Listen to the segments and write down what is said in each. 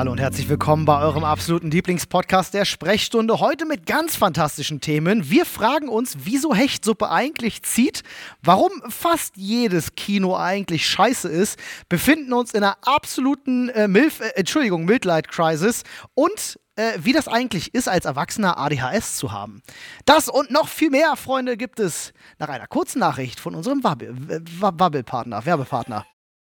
Hallo und herzlich willkommen bei eurem absoluten Lieblingspodcast der Sprechstunde. Heute mit ganz fantastischen Themen. Wir fragen uns, wieso Hechtsuppe eigentlich zieht, warum fast jedes Kino eigentlich scheiße ist, befinden uns in einer absoluten äh, Milf, äh, Entschuldigung, Midlight Crisis und äh, wie das eigentlich ist, als Erwachsener ADHS zu haben. Das und noch viel mehr, Freunde, gibt es nach einer kurzen Nachricht von unserem Wabbelpartner, Werbepartner.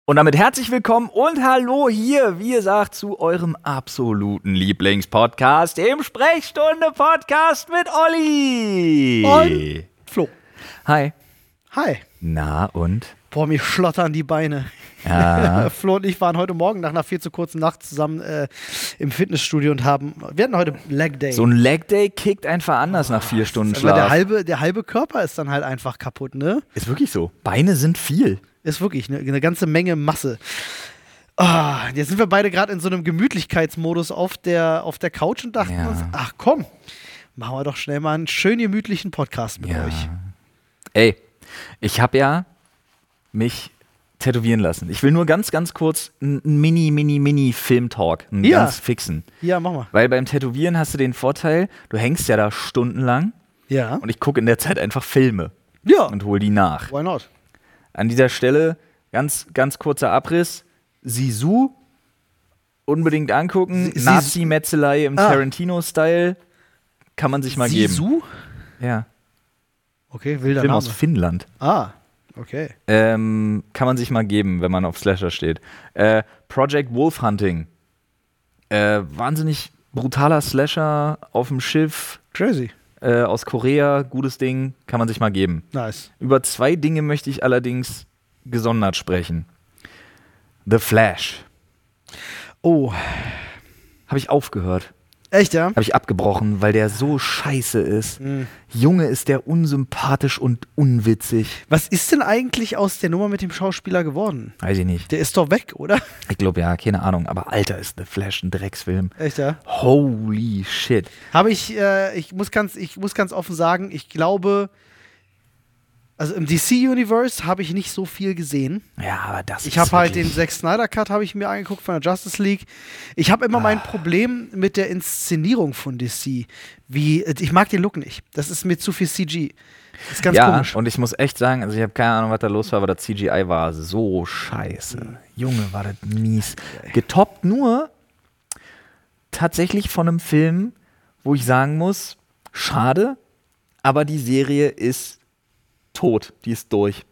Und damit herzlich willkommen und hallo hier, wie gesagt, zu eurem absoluten Lieblingspodcast, dem Sprechstunde-Podcast mit Olli. Und Flo. Hi. Hi. Na und? Boah, mir schlottern die Beine. Ja. Flo und ich waren heute Morgen nach einer viel zu kurzen Nacht zusammen äh, im Fitnessstudio und haben, wir hatten heute Leg Day. So ein Leg Day kickt einfach anders nach vier Stunden Schlaf. der halbe, der halbe Körper ist dann halt einfach kaputt, ne? ist wirklich so. Beine sind viel. Ist wirklich eine, eine ganze Menge Masse. Ah, jetzt sind wir beide gerade in so einem Gemütlichkeitsmodus auf der, auf der Couch und dachten Ja. uns, ach komm, machen wir doch schnell mal einen schön gemütlichen Podcast mit euch. Ey, ich habe ja mich tätowieren lassen. Ich will nur ganz, ganz kurz einen Mini, Mini, Mini Film-Talk, einen Ja. ganz fixen. Ja, mach mal. Weil beim Tätowieren hast du den Vorteil, du hängst ja da stundenlang Ja. und ich gucke in der Zeit einfach Filme Ja, und hole die nach. why not? An dieser Stelle ganz, ganz kurzer Abriss. Sisu unbedingt angucken. Nazi-Metzelei im Ah. Tarantino-Style. Kann man sich mal geben. Sisu? Ja. Okay, wilder Film Name. aus Finnland. Ah, okay. Ähm, kann man sich mal geben, wenn man auf Slasher steht. Äh, Project Wolf Hunting. Äh, wahnsinnig brutaler Slasher auf dem Schiff Crazy. Äh, aus Korea. Gutes Ding. Kann man sich mal geben. Nice. Über zwei Dinge möchte ich allerdings gesondert sprechen. The Flash. Oh, Habe ich aufgehört. Echt, ja? Habe ich abgebrochen, weil der so scheiße ist. Mhm. Junge, ist der unsympathisch und unwitzig. Was ist denn eigentlich aus der Nummer mit dem Schauspieler geworden? Weiß ich nicht. Der ist doch weg, oder? Ich glaube ja, keine Ahnung. Aber Alter, ist The Flash ein Drecksfilm. Echt, ja? Holy shit. Habe ich, äh, ich, muss ganz, ich muss ganz offen sagen, ich glaube, also im DC-Universe habe ich nicht so viel gesehen. Ja, aber das Ich habe halt den Zack Snyder Cut habe ich mir angeguckt von der Justice League. Ich habe immer Ah. mein Problem mit der Inszenierung von DC. Wie ich mag den Look nicht. Das ist mir zu viel CG. Das ist ganz ja, komisch. und ich muss echt sagen, also ich habe keine Ahnung, was da los war, aber das CGI war so scheiße. Mhm. Junge, war das mies. Getoppt nur tatsächlich von einem Film, wo ich sagen muss, schade, aber die Serie ist tot, die ist durch.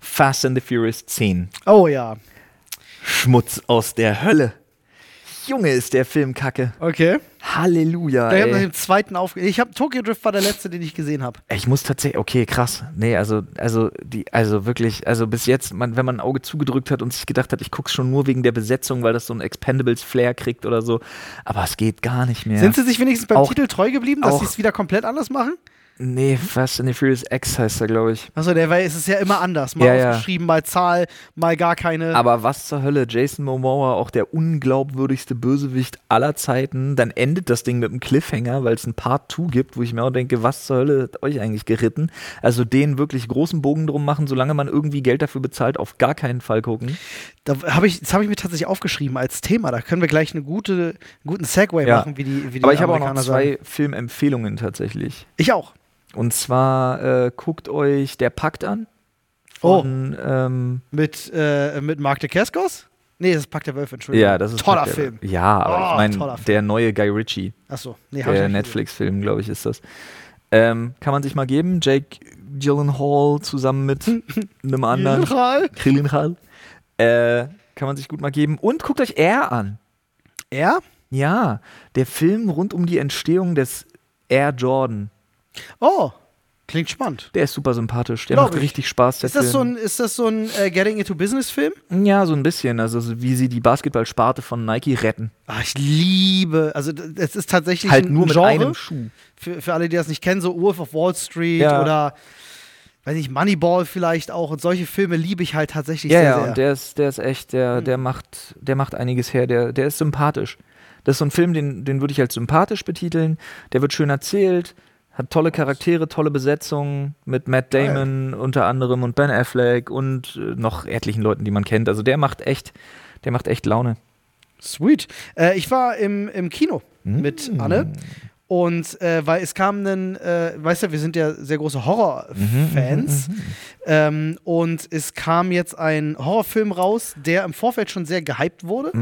Fast and the Furious 10. Oh ja. Schmutz aus der Hölle. Junge, ist der Film kacke. Okay. Halleluja. Ich habe nach Ey. dem zweiten aufge. Ich habe Tokyo Drift war der letzte, den ich gesehen habe. Ich muss tatsächlich, okay, krass. Nee, also, also, die, also wirklich, also bis jetzt, man, wenn man ein Auge zugedrückt hat und sich gedacht hat, ich guck's schon nur wegen der Besetzung, weil das so ein Expendables-Flair kriegt oder so. Aber es geht gar nicht mehr. Sind sie sich wenigstens beim Auch- Titel treu geblieben, dass sie es wieder komplett anders machen? Nee, Fast and the Furious X heißt er, glaube ich. Achso, der, weil es ist ja immer anders. Mal Ja, ja. ausgeschrieben, mal Zahl, mal gar keine. Aber was zur Hölle, Jason Momoa, auch der unglaubwürdigste Bösewicht aller Zeiten. Dann endet das Ding mit einem Cliffhanger, weil es ein Part 2 gibt, wo ich mir auch denke, was zur Hölle hat euch eigentlich geritten? Also den wirklich großen Bogen drum machen, solange man irgendwie Geld dafür bezahlt, auf gar keinen Fall gucken. Da hab ich, das habe ich mir tatsächlich aufgeschrieben als Thema. Da können wir gleich eine gute, einen guten Segway Ja. machen, wie die, wie die Aber ich habe auch noch zwei sagen. Filmempfehlungen tatsächlich. Ich auch. Und zwar äh, guckt euch Der Pakt an. Oh. Von, ähm, Mit, äh, mit Mark de Keskos? Nee, das ist Pakt der Wölfe, Entschuldigung. ja, das ist Toller der, Film. Ja, aber Oh, ich meine, toller der neue Guy Ritchie, Achso, nee, der Netflix-Film, glaube ich, ist das. Ähm, kann man sich mal geben. Jake Gyllenhaal zusammen mit einem anderen. Gyllenhaal. Gyllenhaal. Äh, kann man sich gut mal geben. Und guckt euch Air an. Er? Ja, der Film rund um die Entstehung des Air Jordan. Oh, klingt spannend. Der ist super sympathisch. Der Glaub macht ich. richtig Spaß. Ist das, so Film. ein, ist das so ein äh, Getting into Business-Film? Ja, so ein bisschen. Also so wie sie die Basketballsparte von Nike retten. Ah, ich liebe, also es ist tatsächlich Halt ein nur mit Genre, einem Schuh. für, für alle, die das nicht kennen, so Wolf of Wall Street Ja. oder, weiß nicht, Moneyball vielleicht auch und solche Filme liebe ich halt tatsächlich Ja, sehr, ja, sehr. und der ist, der ist echt, der, der macht, der macht einiges her. Der, der ist sympathisch. Das ist so ein Film, den, den würde ich als sympathisch betiteln. Der wird schön erzählt, hat tolle Charaktere, tolle Besetzung mit Matt Damon unter anderem und Ben Affleck und äh, noch etlichen Leuten, die man kennt. Also der macht echt, der macht echt Laune. Sweet. Äh, ich war im, im Kino mit Mm. Anne. Und äh, weil es kam ein, äh, weißt du, wir sind ja sehr große Horrorfans. Ähm, und es kam jetzt ein Horrorfilm raus, der im Vorfeld schon sehr gehypt wurde.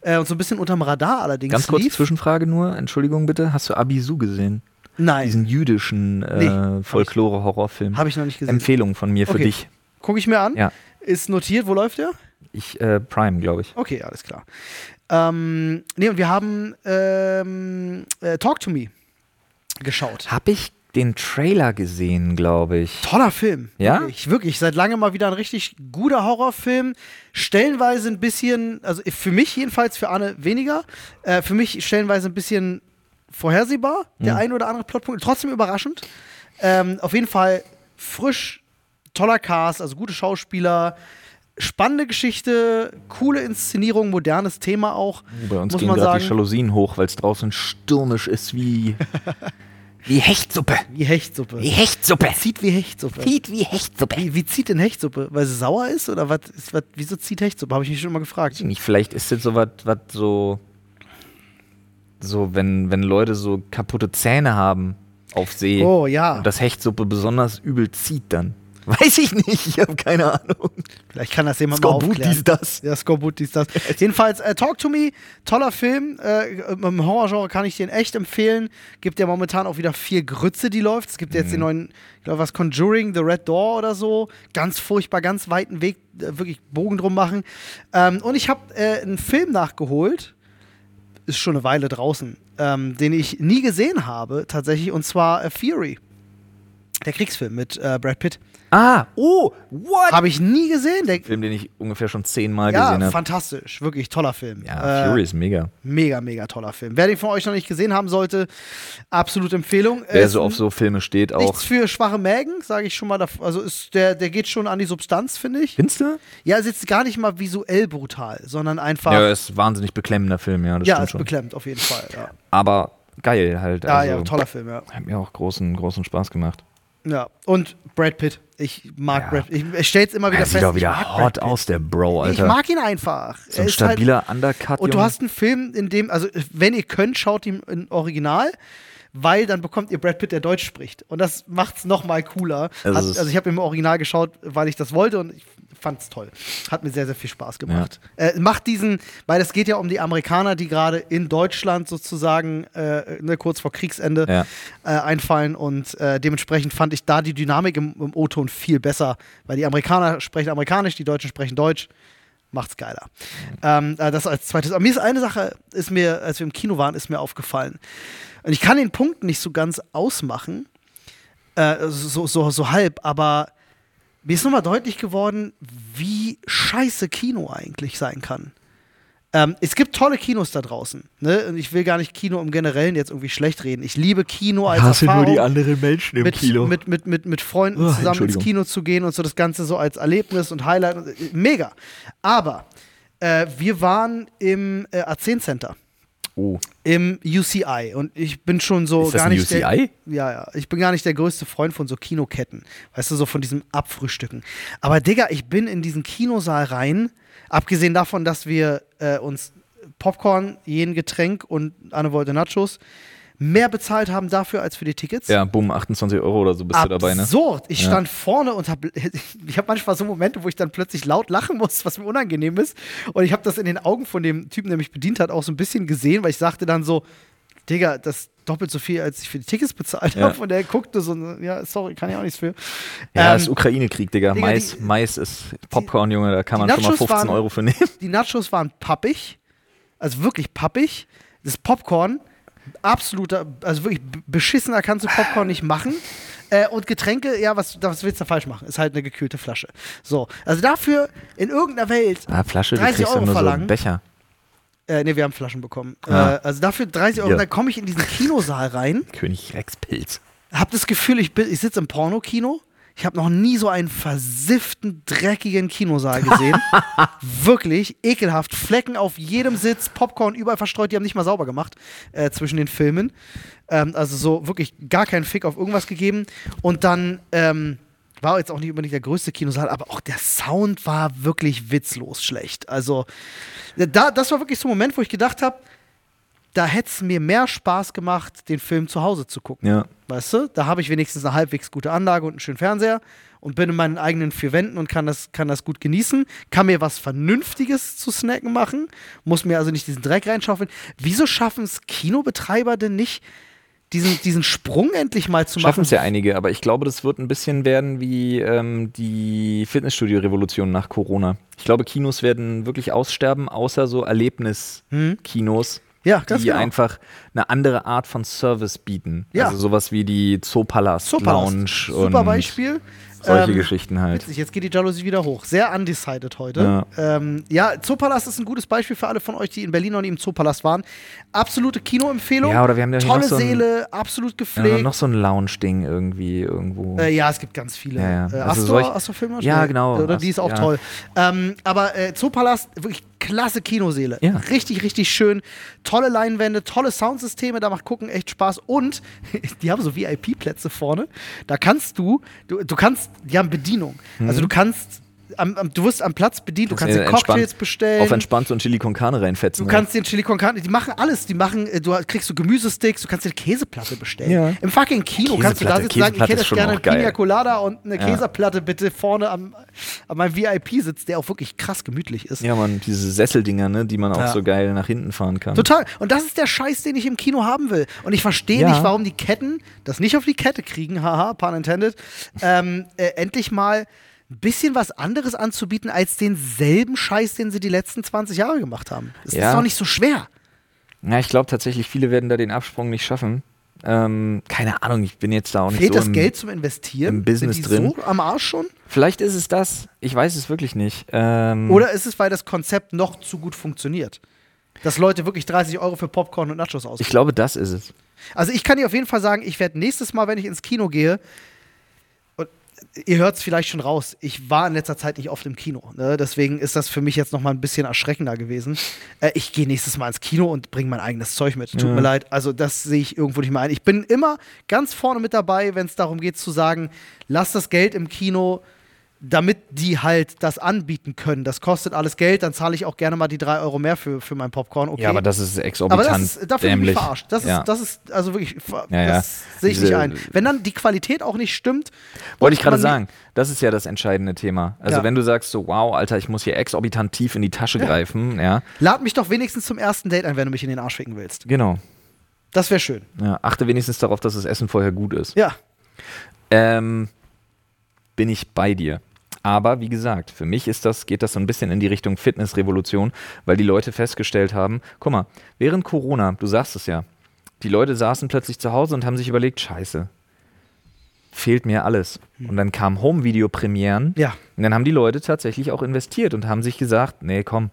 Äh, und so ein bisschen unterm Radar allerdings Ganz kurz lief. Zwischenfrage nur, Entschuldigung bitte. Hast du Abisu gesehen? Nein, Diesen jüdischen Nee, äh, Folklore-Horrorfilm. habe ich noch nicht gesehen. Empfehlung von mir für Okay. dich. Gucke ich mir an. Ja. Ist notiert, wo läuft der? Ich, äh, Prime, glaube ich. Okay, alles klar. Ähm, nee, und wir haben ähm, äh, Talk to Me geschaut. Habe ich den Trailer gesehen, glaube ich. Toller Film. Ja? Wirklich, wirklich. Seit langem mal wieder ein richtig guter Horrorfilm. Stellenweise ein bisschen, also für mich jedenfalls, für Anne weniger. Äh, für mich stellenweise ein bisschen vorhersehbar, der ein oder andere Plotpunkt. Trotzdem überraschend. Ähm, auf jeden Fall frisch, toller Cast, also gute Schauspieler. Spannende Geschichte, coole Inszenierung, modernes Thema auch. Bei uns muss gehen gerade die. Jalousien hoch, weil es draußen stürmisch ist wie, wie Hechtsuppe. Wie Hechtsuppe. Wie Hechtsuppe. Zieht wie Hechtsuppe. Zieht wie Hechtsuppe. Wie, wie zieht denn Hechtsuppe? Weil sie sauer ist? Oder was, ist, was, wieso zieht Hechtsuppe? Habe ich mich schon mal gefragt. Nicht, vielleicht ist das so was, was so, so wenn, wenn Leute so kaputte Zähne haben auf See Oh ja. und das Hechtsuppe besonders übel zieht dann. Weiß ich nicht, ich habe keine Ahnung. Vielleicht kann das jemand mal Skorbut, aufklären. dies, das. Ja, Skorbut, dies, das. Jedenfalls, äh, Talk to Me, toller Film. Äh, Im Horrorgenre kann ich den echt empfehlen. Gibt ja momentan auch wieder viel Grütze, die läuft. Es gibt ja jetzt Mhm. den neuen, ich glaube, was Conjuring, The Red Door oder so. Ganz furchtbar, ganz weiten Weg, äh, wirklich Bogen drum machen. Ähm, und ich habe äh, einen Film nachgeholt. Ist schon eine Weile draußen. Ähm, den ich nie gesehen habe, tatsächlich. Und zwar äh, Fury. Der Kriegsfilm mit äh, Brad Pitt. Ah, oh, what? Habe ich nie gesehen. Der, Film, den ich ungefähr schon zehnmal ja, gesehen habe. fantastisch. Wirklich toller Film. Ja, Äh, Fury ist mega. Mega, mega toller Film. Wer den von euch noch nicht gesehen haben sollte, absolute Empfehlung. Wer Ist so auf so Filme steht, auch. Nichts für schwache Mägen, sage ich schon mal. Also ist der, der geht schon an die Substanz, finde ich. Findest du? Ja, ist jetzt gar nicht mal visuell brutal, sondern einfach. Ja, ist ein wahnsinnig beklemmender Film, ja, das ja, ist schon. beklemmt, auf jeden Fall. Ja, Aber geil halt. ja, also, ja toller Film, ja. Hat mir auch großen, großen Spaß gemacht. Ja. Und Brad Pitt. Ich mag Ja. Brad Ich, ich stelle es immer wieder Er fest. sieht auch ich wieder hot Pitt. aus, der Bro, Ich Alter. mag ihn einfach. so Er ein ist halt- stabiler Undercut, Und du Junge. hast einen Film, in dem, also wenn ihr könnt, schaut ihn im Original, weil dann bekommt ihr Brad Pitt, der Deutsch spricht. Und das macht's noch mal cooler. Also Hat, es also ich habe im Original geschaut, weil ich das wollte und ich fand's toll. Hat mir sehr, sehr viel Spaß gemacht. Äh, macht diesen, weil es geht ja um die Amerikaner, die gerade in Deutschland sozusagen äh, ne, kurz vor Kriegsende Ja. äh, einfallen und äh, dementsprechend fand ich da die Dynamik im, im O-Ton viel besser, weil die Amerikaner sprechen amerikanisch, die Deutschen sprechen Deutsch. Macht's geiler. Ähm, äh, das als zweites. Aber mir ist eine Sache, ist mir, als wir im Kino waren, ist mir aufgefallen. Und ich kann den Punkt nicht so ganz ausmachen, äh, so, so, so halb, aber mir ist nochmal deutlich geworden, wie scheiße Kino eigentlich sein kann. Ähm, es gibt tolle Kinos da draußen. Ne? Und ich will gar nicht Kino im Generellen jetzt irgendwie schlecht reden. Ich liebe Kino als Hasse Erfahrung nur die anderen Menschen im mit, Kino. Mit, mit, mit, mit Freunden Oh, zusammen ins. Kino zu gehen und so das Ganze so als Erlebnis und Highlight. äh, Mega. Aber äh, wir waren im äh, A10 Center. Oh. Im UCI und ich bin schon so Ist das gar nicht der, UCI? ja ja ich bin gar nicht der größte Freund von so Kinoketten weißt du so von diesem Abfrühstücken aber Digga ich bin in diesen Kinosaal rein abgesehen davon dass wir äh, uns Popcorn jeden Getränk und Anne wollte Nachos mehr bezahlt haben dafür als für die Tickets Ja, bumm, 28 Euro oder so bist du dabei, ne? Absurd. Ich Ja. stand vorne und habe, ich habe manchmal so Momente, wo ich dann plötzlich laut lachen muss, was mir unangenehm ist. Und ich habe das in den Augen von dem Typen, der mich bedient hat, auch so ein bisschen gesehen, weil ich sagte dann so, Digga, das ist doppelt so viel, als ich für die Tickets bezahlt Ja. habe. Und der guckte so, ja, sorry, kann ich auch nichts für. Ja, Ähm, ist Ukraine-Krieg, Digga. Digga, Mais, die- Mais ist Popcorn, Junge, da kann man schon mal Nachos 15 waren- Euro für nehmen. die Nachos waren pappig, also wirklich pappig. Das Popcorn, absoluter, also wirklich beschissener kannst du Popcorn nicht machen. Äh, und Getränke, ja, was, was willst du da falsch machen? Ist halt eine gekühlte Flasche. So, also dafür in irgendeiner Welt, Ah, Flasche, du 30 kriegst ja Euro so verlangen. einen Becher. äh, ne, wir haben Flaschen bekommen. Ah. Äh, also dafür 30 Euro, Ja. dann komme ich in diesen Kinosaal rein, König Rex Pilz. hab das Gefühl, ich, bin- ich sitze im Pornokino. Ich habe noch nie so einen versifften, dreckigen Kinosaal gesehen. Wirklich ekelhaft. Flecken auf jedem Sitz, Popcorn überall verstreut. Die haben nicht mal sauber gemacht äh, zwischen den Filmen. Ähm, also so wirklich gar keinen Fick auf irgendwas gegeben. Und dann ähm, war jetzt auch nicht unbedingt der größte Kinosaal, aber auch der Sound war wirklich witzlos schlecht. Also, da, das war wirklich so ein Moment, wo ich gedacht habe, da hätte es mir mehr Spaß gemacht, den Film zu Hause zu gucken. Ja. Weißt du? Da habe ich wenigstens eine halbwegs gute Anlage und einen schönen Fernseher und bin in meinen eigenen vier Wänden und kann das, kann das gut genießen. Kann mir was Vernünftiges zu snacken machen. Muss mir also nicht diesen Dreck reinschaufeln. Wieso schaffen es Kinobetreiber denn nicht, diesen, diesen Sprung endlich mal zu machen? Schaffen es ja einige, aber ich glaube, das wird ein bisschen werden wie ähm, die Fitnessstudio-Revolution nach Corona. Ich glaube, Kinos werden wirklich aussterben, außer so Erlebniskinos. Ja, ganz die genau. einfach eine andere Art von Service bieten. Ja. Also sowas wie die Zoopalast, Zoopalast. Lounge Super und Beispiel. solche Ähm, Geschichten halt. Witzig, jetzt geht die Jalousie wieder hoch. Sehr undecided heute. Ja. Ja, ähm, ja Zoopalast ist ein gutes Beispiel für alle von euch, die in Berlin noch nie im Zoopalast waren. Absolute Kinoempfehlung. Ja, oder wir haben ja Tolle so ein- Seele, absolut Ja, gepflegt. noch so ein Lounge-Ding irgendwie irgendwo. Äh, ja, es gibt ganz viele. Ja, ja. Äh, Also Astor, solch- Astor Ja, genau. Oder die ist auch Ja. toll. Ähm, aber äh, Zoopalast, wirklich klasse Kinoseele. Ja. Richtig, richtig schön. Tolle Leinwände, tolle Soundsysteme, da macht gucken echt Spaß. Und die haben so VIP-Plätze vorne. Da kannst du, du, du kannst, die haben Bedienung. Also du kannst, am, am, du wirst am Platz bedient, du kannst dir Cocktails bestellen. Auf entspannt so ein Chili con Carne reinfetzen. Du kannst den Chili con Carne, die machen alles. Die machen, äh, du kriegst so Gemüsesticks, du kannst dir eine Käseplatte bestellen. Ja. Im fucking Kino kannst du da sitzen und sagen, ich hätte gerne eine. Pina Colada und eine Ja. Käseplatte bitte vorne am, an meinem VIP-Sitz, der auch wirklich krass gemütlich ist. Ja, man, diese Sesseldinger, ne, die man auch Ja. so geil nach hinten fahren kann. Total. Und das ist der Scheiß, den ich im Kino haben will. Und ich verstehe Ja. nicht, warum die Ketten das nicht auf die Kette kriegen, haha, pun intended, ähm, äh, endlich mal ein bisschen was anderes anzubieten als denselben Scheiß, den sie die letzten 20 Jahre gemacht haben. Das Ja. ist doch nicht so schwer. Ja, ich glaube tatsächlich, viele werden da den Absprung nicht schaffen. Ähm, keine Ahnung, ich bin jetzt da auch nicht Fehlt so das im, Geld zum Investieren? im Business Sind die drin. so am Arsch schon? Vielleicht ist es das. Ich weiß es wirklich nicht. Ähm, Oder ist es, weil das Konzept noch zu gut funktioniert? Dass Leute wirklich 30 Euro für Popcorn und Nachos ausgeben. ich glaube, das ist es. Also ich kann dir auf jeden Fall sagen, ich werde nächstes Mal, wenn ich ins Kino gehe, ihr hört es vielleicht schon raus, ich war in letzter Zeit nicht oft im Kino. Ne? Deswegen ist das für mich jetzt noch mal ein bisschen erschreckender gewesen. Äh, ich gehe nächstes Mal ins Kino und bringe mein eigenes Zeug mit. Tut Ja. mir leid. Also das sehe ich irgendwo nicht mehr ein. Ich bin immer ganz vorne mit dabei, wenn es darum geht zu sagen, lass das Geld im Kino damit die halt das anbieten können. Das kostet alles Geld, dann zahle ich auch gerne mal die drei Euro mehr für, für mein Popcorn. Okay. Ja, aber das ist Aber exorbitant das ist, dafür bin ich verarscht. Das, ja. ist, das ist also wirklich, Ja, ja. sehe ich nicht ein. Wenn dann die Qualität auch nicht stimmt. Wollte ich gerade sagen, das ist ja das entscheidende Thema. Also wenn du sagst so, wow, Alter, ich muss hier exorbitant tief in die Tasche greifen, ja, Lad mich doch wenigstens zum ersten Date ein, wenn du mich in den Arsch ficken willst. genau. Das wäre schön. Achte wenigstens darauf, dass das Essen vorher gut ist. Ja. Ähm, bin ich bei dir. Aber wie gesagt, für mich ist das, geht das so ein bisschen in die Richtung Fitnessrevolution, weil die Leute festgestellt haben, guck mal, während Corona, du sagst es ja, die Leute saßen plötzlich zu Hause und haben sich überlegt, scheiße, fehlt mir alles. Und dann kamen Home-Video-Premieren Ja. und dann haben die Leute tatsächlich auch investiert und haben sich gesagt, nee, komm,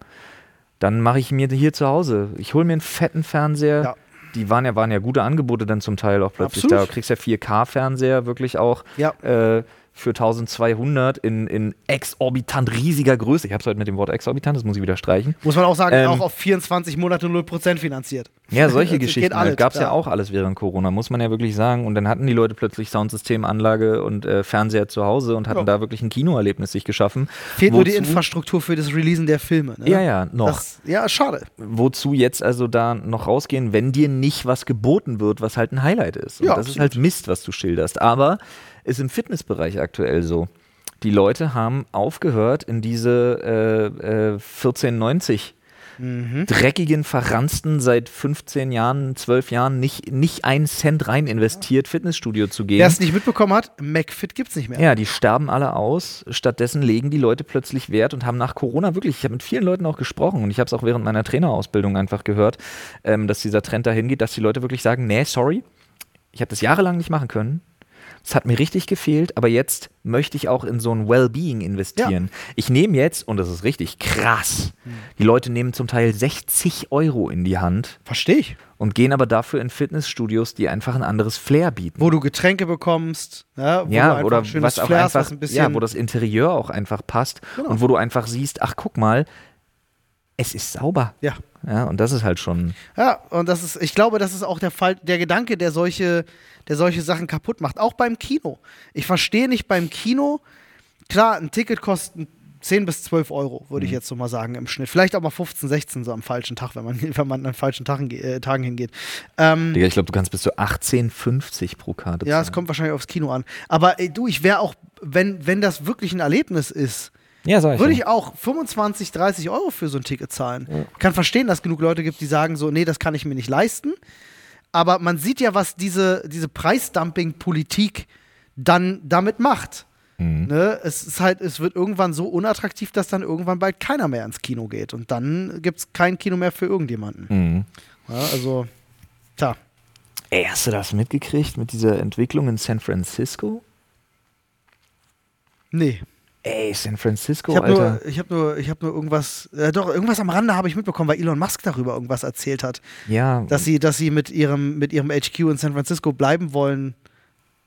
dann mache ich mir hier zu Hause. Ich hole mir einen fetten Fernseher. Ja. Die waren ja, waren ja gute Angebote dann zum Teil auch plötzlich. Absolut. Da kriegst du ja 4K-Fernseher wirklich auch Ja. äh, für 1200 in, in exorbitant riesiger Größe. Ich habe es heute mit dem Wort exorbitant, das muss ich wieder streichen. Muss man auch sagen, Ähm, auch auf 24 Monate 0% finanziert. Ja, solche Geschichten alles, gab es ja. ja. auch alles während Corona, muss man ja wirklich sagen. Und dann hatten die Leute plötzlich Soundsystem, Anlage und äh, Fernseher zu Hause und hatten Ja. da wirklich ein Kinoerlebnis sich geschaffen. Fehlt nur die Wozu- Infrastruktur für das Releasen der Filme. Ne? Ja, ja, noch. Das, ja, schade. wozu jetzt also da noch rausgehen, wenn dir nicht was geboten wird, was halt ein Highlight ist. Und Ja, das ist absolut. halt Mist, was du schilderst. Aber ist im Fitnessbereich aktuell so. Die Leute haben aufgehört, in diese äh, äh, 1490 Mhm. dreckigen, verransten, seit 15 Jahren, 12 Jahren nicht, nicht einen Cent rein investiert, Fitnessstudio zu gehen. Wer es nicht mitbekommen hat, McFit gibt's nicht mehr. Ja, die sterben alle aus. Stattdessen legen die Leute plötzlich Wert und haben nach Corona wirklich, ich habe mit vielen Leuten auch gesprochen und ich habe es auch während meiner Trainerausbildung einfach gehört, ähm, dass dieser Trend dahin geht, dass die Leute wirklich sagen, nee, sorry, ich habe das jahrelang nicht machen können. Es hat mir richtig gefehlt, aber jetzt möchte ich auch in so ein Wellbeing investieren. Ich nehme jetzt, und das ist richtig krass, die Leute nehmen zum Teil 60 Euro in die Hand Verstehe ich. und gehen aber dafür in Fitnessstudios, die einfach ein anderes Flair bieten. Wo du Getränke bekommst, ja, wo du Ja, oder was auch Flair hast, einfach, was ein bisschen. ja, wo das Interieur auch einfach passt Genau. und wo du einfach siehst, ach guck mal, es ist sauber. Ja. Ja, und das ist halt schon. Ja, und das ist, ich glaube, das ist auch der Fall, der Gedanke, der solche, der solche Sachen kaputt macht. Auch beim Kino. Ich verstehe nicht beim Kino, klar, ein Ticket kostet 10 bis 12 Euro, würde ich jetzt so mal sagen, im Schnitt. Vielleicht auch mal 15, 16 so am falschen Tag, wenn man, wenn man an falschen Tagen, äh, Tagen hingeht. Ähm, Digga, ich glaube, du kannst bis zu 18,50 pro Karte ja, es kommt wahrscheinlich aufs Kino an. Aber ey, du, ich wäre auch, wenn, wenn das wirklich ein Erlebnis ist, Ja, sag ich. würde ja. ich auch 25, 30 Euro für so ein Ticket zahlen. Ich kann verstehen, dass es genug Leute gibt, die sagen so, nee, das kann ich mir nicht leisten. Aber man sieht ja, was diese, diese Preisdumping-Politik dann damit macht. Mhm. Ne? Es ist halt, es wird irgendwann so unattraktiv, dass dann irgendwann bald keiner mehr ins Kino geht. Und dann gibt es kein Kino mehr für irgendjemanden. Mhm. Ja, also, tja. Ey, hast du das mitgekriegt mit dieser Entwicklung in San Francisco? Nee. Ey, San Francisco, Ich habe Alter. nur, ich hab nur, ich hab nur irgendwas, äh, doch, irgendwas am Rande habe ich mitbekommen, weil Elon Musk darüber irgendwas erzählt hat. ja, Dass sie, dass sie mit ihrem, mit ihrem HQ in San Francisco bleiben wollen,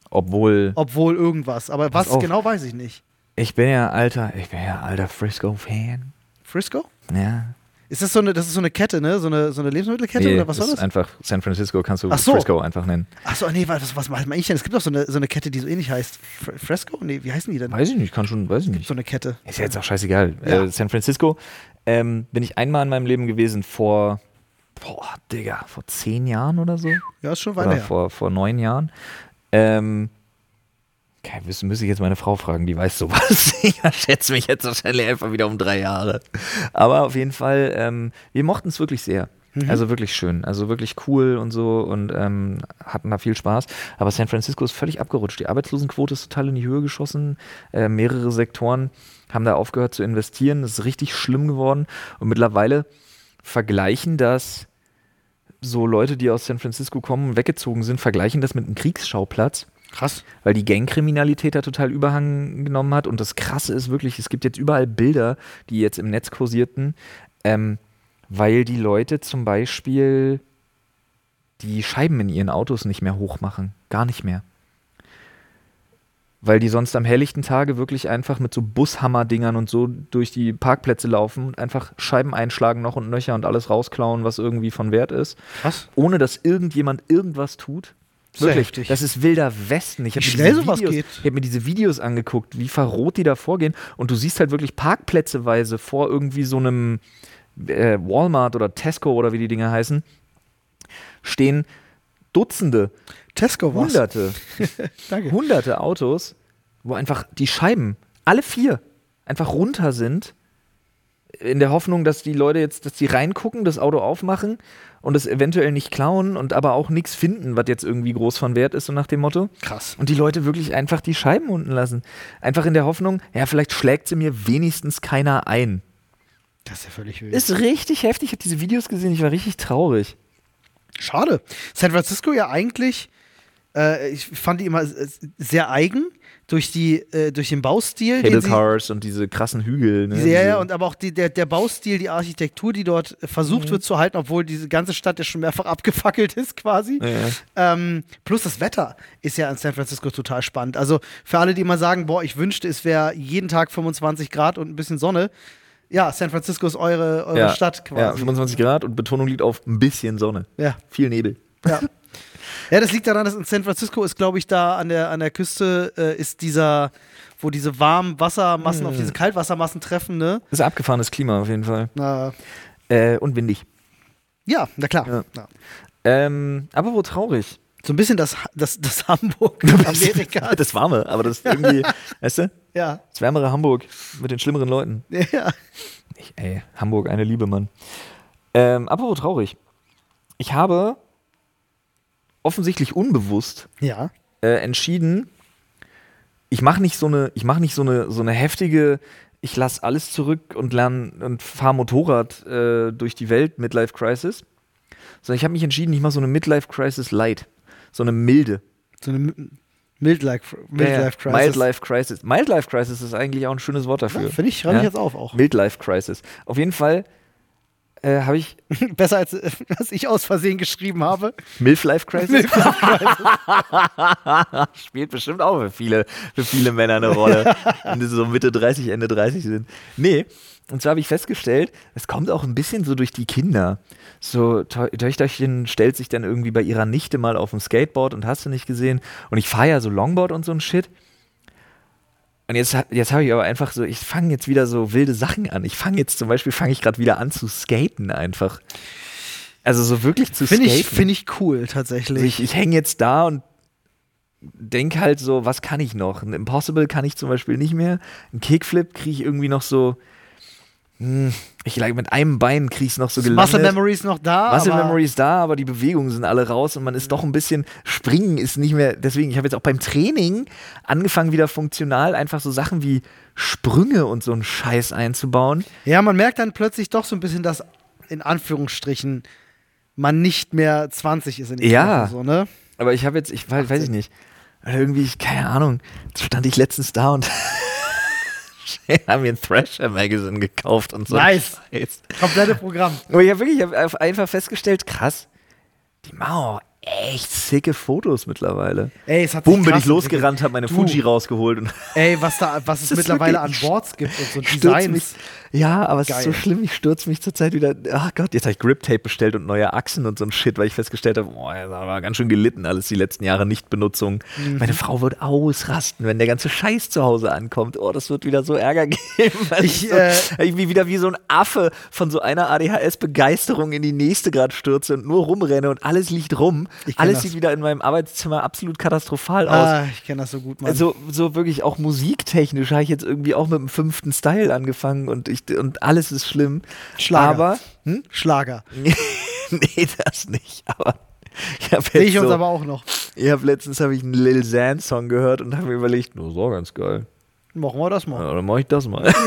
obwohl obwohl irgendwas. Aber was auf. genau weiß ich nicht. ich bin ja alter, ich bin ja alter Frisco-Fan. Frisco? Ja. Ist das so eine, das ist so eine Kette, ne? So eine, so eine Lebensmittelkette Nee, oder was das soll ist das? einfach San Francisco kannst du Ach so. Frisco einfach nennen. Achso, nee, was, was meine ich denn? Es gibt doch so eine, so eine Kette, die so ähnlich heißt. Fr Fresco? Nee, wie heißen die denn? Weiß ich nicht, kann schon, weiß ich nicht. So eine Kette. Ist ja jetzt auch scheißegal. Ja. Äh, San Francisco ähm, bin ich einmal in meinem Leben gewesen vor, boah, Digga, vor zehn Jahren oder so. Ja, ist schon weiter vor, vor neun Jahren. Ähm, okay, müsste, müsste ich jetzt meine Frau fragen, die weiß sowas. ich schätze mich jetzt wahrscheinlich einfach wieder um drei Jahre. Aber auf jeden Fall, ähm, wir mochten es wirklich sehr. Mhm. Also wirklich schön, also wirklich cool und so und ähm, hatten da viel Spaß. Aber San Francisco ist völlig abgerutscht. Die Arbeitslosenquote ist total in die Höhe geschossen. Äh, mehrere Sektoren haben da aufgehört zu investieren. Das ist richtig schlimm geworden. Und mittlerweile vergleichen das so Leute, die aus San Francisco kommen und weggezogen sind, vergleichen das mit einem Kriegsschauplatz, Krass. weil die Gangkriminalität da total Überhang genommen hat. Und das Krasse ist wirklich, es gibt jetzt überall Bilder, die jetzt im Netz kursierten, ähm, weil die Leute zum Beispiel die Scheiben in ihren Autos nicht mehr hochmachen. Gar nicht mehr. Weil die sonst am helllichten Tage wirklich einfach mit so Bushammerdingern und so durch die Parkplätze laufen und einfach Scheiben einschlagen noch und nöcher und alles rausklauen, was irgendwie von Wert ist Krass. ohne dass irgendjemand irgendwas tut. Sehr Wirklich, heftig. das ist wilder Westen. Ich habe. Ich habe mir diese Videos angeguckt, wie verrot die da vorgehen. Und du siehst halt wirklich Parkplätzeweise vor irgendwie so einem äh, Walmart oder Tesco oder wie die Dinge heißen, stehen Dutzende, Tesco war's. Hunderte, Danke. hunderte Autos, wo einfach die Scheiben, alle vier, einfach runter sind. In der Hoffnung, dass die Leute jetzt, dass die reingucken, das Auto aufmachen und es eventuell nicht klauen und aber auch nichts finden, was jetzt irgendwie groß von Wert ist, so nach dem Motto. Krass. Und die Leute wirklich einfach die Scheiben unten lassen. Einfach in der Hoffnung, ja, vielleicht schlägt sie mir wenigstens keiner ein. Das ist ja völlig wild. Ist richtig heftig. Ich habe diese Videos gesehen, ich war richtig traurig. Schade. San Francisco ja eigentlich, äh, ich fand die immer äh, sehr eigen durch, die, äh, durch den Baustil. Cable Cars und diese krassen Hügel. Ne? ja, ja, und aber auch die, der, der Baustil, die Architektur, die dort Mhm. versucht wird zu halten, obwohl diese ganze Stadt ja schon mehrfach abgefackelt ist quasi. Ja, ja. Ähm, plus das Wetter ist ja in San Francisco total spannend. Also für alle, die mal sagen, boah, ich wünschte, es wäre jeden Tag 25 Grad und ein bisschen Sonne. Ja, San Francisco ist eure, eure ja, Stadt Ja, quasi. 25 Grad und Betonung liegt auf ein bisschen Sonne. Ja, Viel Nebel. ja. Ja, das liegt daran, dass in San Francisco ist, glaube ich, da an der, an der Küste äh, ist dieser, wo diese warmen Wassermassen Hm. auf diese Kaltwassermassen treffen, ne? Das ist abgefahrenes Klima auf jeden Fall. Na, Äh, und windig. ja, na klar. Ja. Ja. Ähm, aber wo traurig. So ein bisschen das, das, das Hamburg Amerika. Das Warme, aber das irgendwie, weißt du, ja. das wärmere Hamburg mit den schlimmeren Leuten. ja. Ich, ey, Hamburg, eine Liebe, Mann. Ähm, apropos traurig. Ich habe offensichtlich unbewusst Ja. äh, entschieden, ich mache nicht so eine, ich mache nicht so eine, so eine heftige, ich lasse alles zurück und lerne und fahre Motorrad äh, durch die Welt Midlife Crisis, sondern ich habe mich entschieden, ich mache so eine Midlife Crisis Light, so eine milde. So eine Midlife, Midlife Crisis. Midlife Crisis. Midlife Crisis ist eigentlich auch ein schönes Wort dafür. Ja, Finde ich, schreibe ich Ja? jetzt auf auch. Midlife Crisis. Auf jeden Fall äh, habe ich Besser als was ich aus Versehen geschrieben habe. Milf-Life Crisis. Spielt bestimmt auch für viele, für viele Männer eine Rolle, wenn sie so Mitte 30, Ende 30 sind. Nee, Und zwar habe ich festgestellt, es kommt auch ein bisschen so durch die Kinder. So, Tö- Töchterchen stellt sich dann irgendwie bei ihrer Nichte mal auf dem Skateboard und hast du nicht gesehen. Und ich fahre ja so Longboard und so ein Shit. Und jetzt, jetzt habe ich aber einfach so, ich fange jetzt wieder so wilde Sachen an. Ich fange jetzt zum Beispiel, fange ich gerade wieder an zu skaten einfach. Also so wirklich zu Finde skaten. ich, find ich cool, Also tatsächlich. ich, ich hänge jetzt da und denk halt so, was kann ich noch? Ein Impossible kann ich zum Beispiel nicht mehr. Ein Kickflip kriege ich irgendwie noch so. Hm, Ich like, mit einem Bein kriege ich es noch so gelandet. Muscle Memory ist noch da. Muscle ist da, aber die Bewegungen sind alle raus und man ist doch ein bisschen, springen ist nicht mehr, deswegen, ich habe jetzt auch beim Training angefangen, wieder funktional einfach so Sachen wie Sprünge und so einen Scheiß einzubauen. Ja, man merkt dann plötzlich doch so ein bisschen, dass in Anführungsstrichen man nicht mehr 20 ist in den Ja. So, ne? Aber ich habe jetzt, ich weiß, weiß ich nicht, irgendwie, keine Ahnung, stand ich letztens da und haben mir ein Thrasher Magazine gekauft und so. Nice. Scheiß. Komplette Programm. Aber ich habe wirklich ich hab einfach festgestellt, krass, die machen auch echt sicke Fotos mittlerweile. Ey, es hat Bumm, bin ich losgerannt, habe meine Du. Fuji rausgeholt und Ey, was da, was es mittlerweile an Boards gibt und so mich. Ja, aber es ist so schlimm, ich stürze mich zurzeit wieder. Ach Gott, jetzt habe ich Grip Tape bestellt und neue Achsen und so ein Shit, weil ich festgestellt habe, boah, das war ganz schön gelitten, alles die letzten Jahre Nichtbenutzung. Mhm. Meine Frau wird ausrasten, wenn der ganze Scheiß zu Hause ankommt. Oh, das wird wieder so Ärger geben. weil Ich, ich, so, äh, ich wie wieder wie so ein Affe von so einer ADHS-Begeisterung in die nächste gerade stürze und nur rumrenne und alles liegt rum. Ich Alles das. sieht wieder in meinem Arbeitszimmer absolut katastrophal aus. Ah, ich kenne das so gut, Mann. Also so wirklich auch musiktechnisch habe ich jetzt irgendwie auch mit dem fünften Style angefangen und ich und alles ist schlimm. Schlager. Aber hm? Schlager. nee, das nicht. Aber ich habe jetzt ich uns so, aber auch noch. ich hab letztens habe ich einen Lil Xan Song gehört und habe mir überlegt, oh, so ganz geil. Machen wir das mal. Ja, dann mache ich das mal.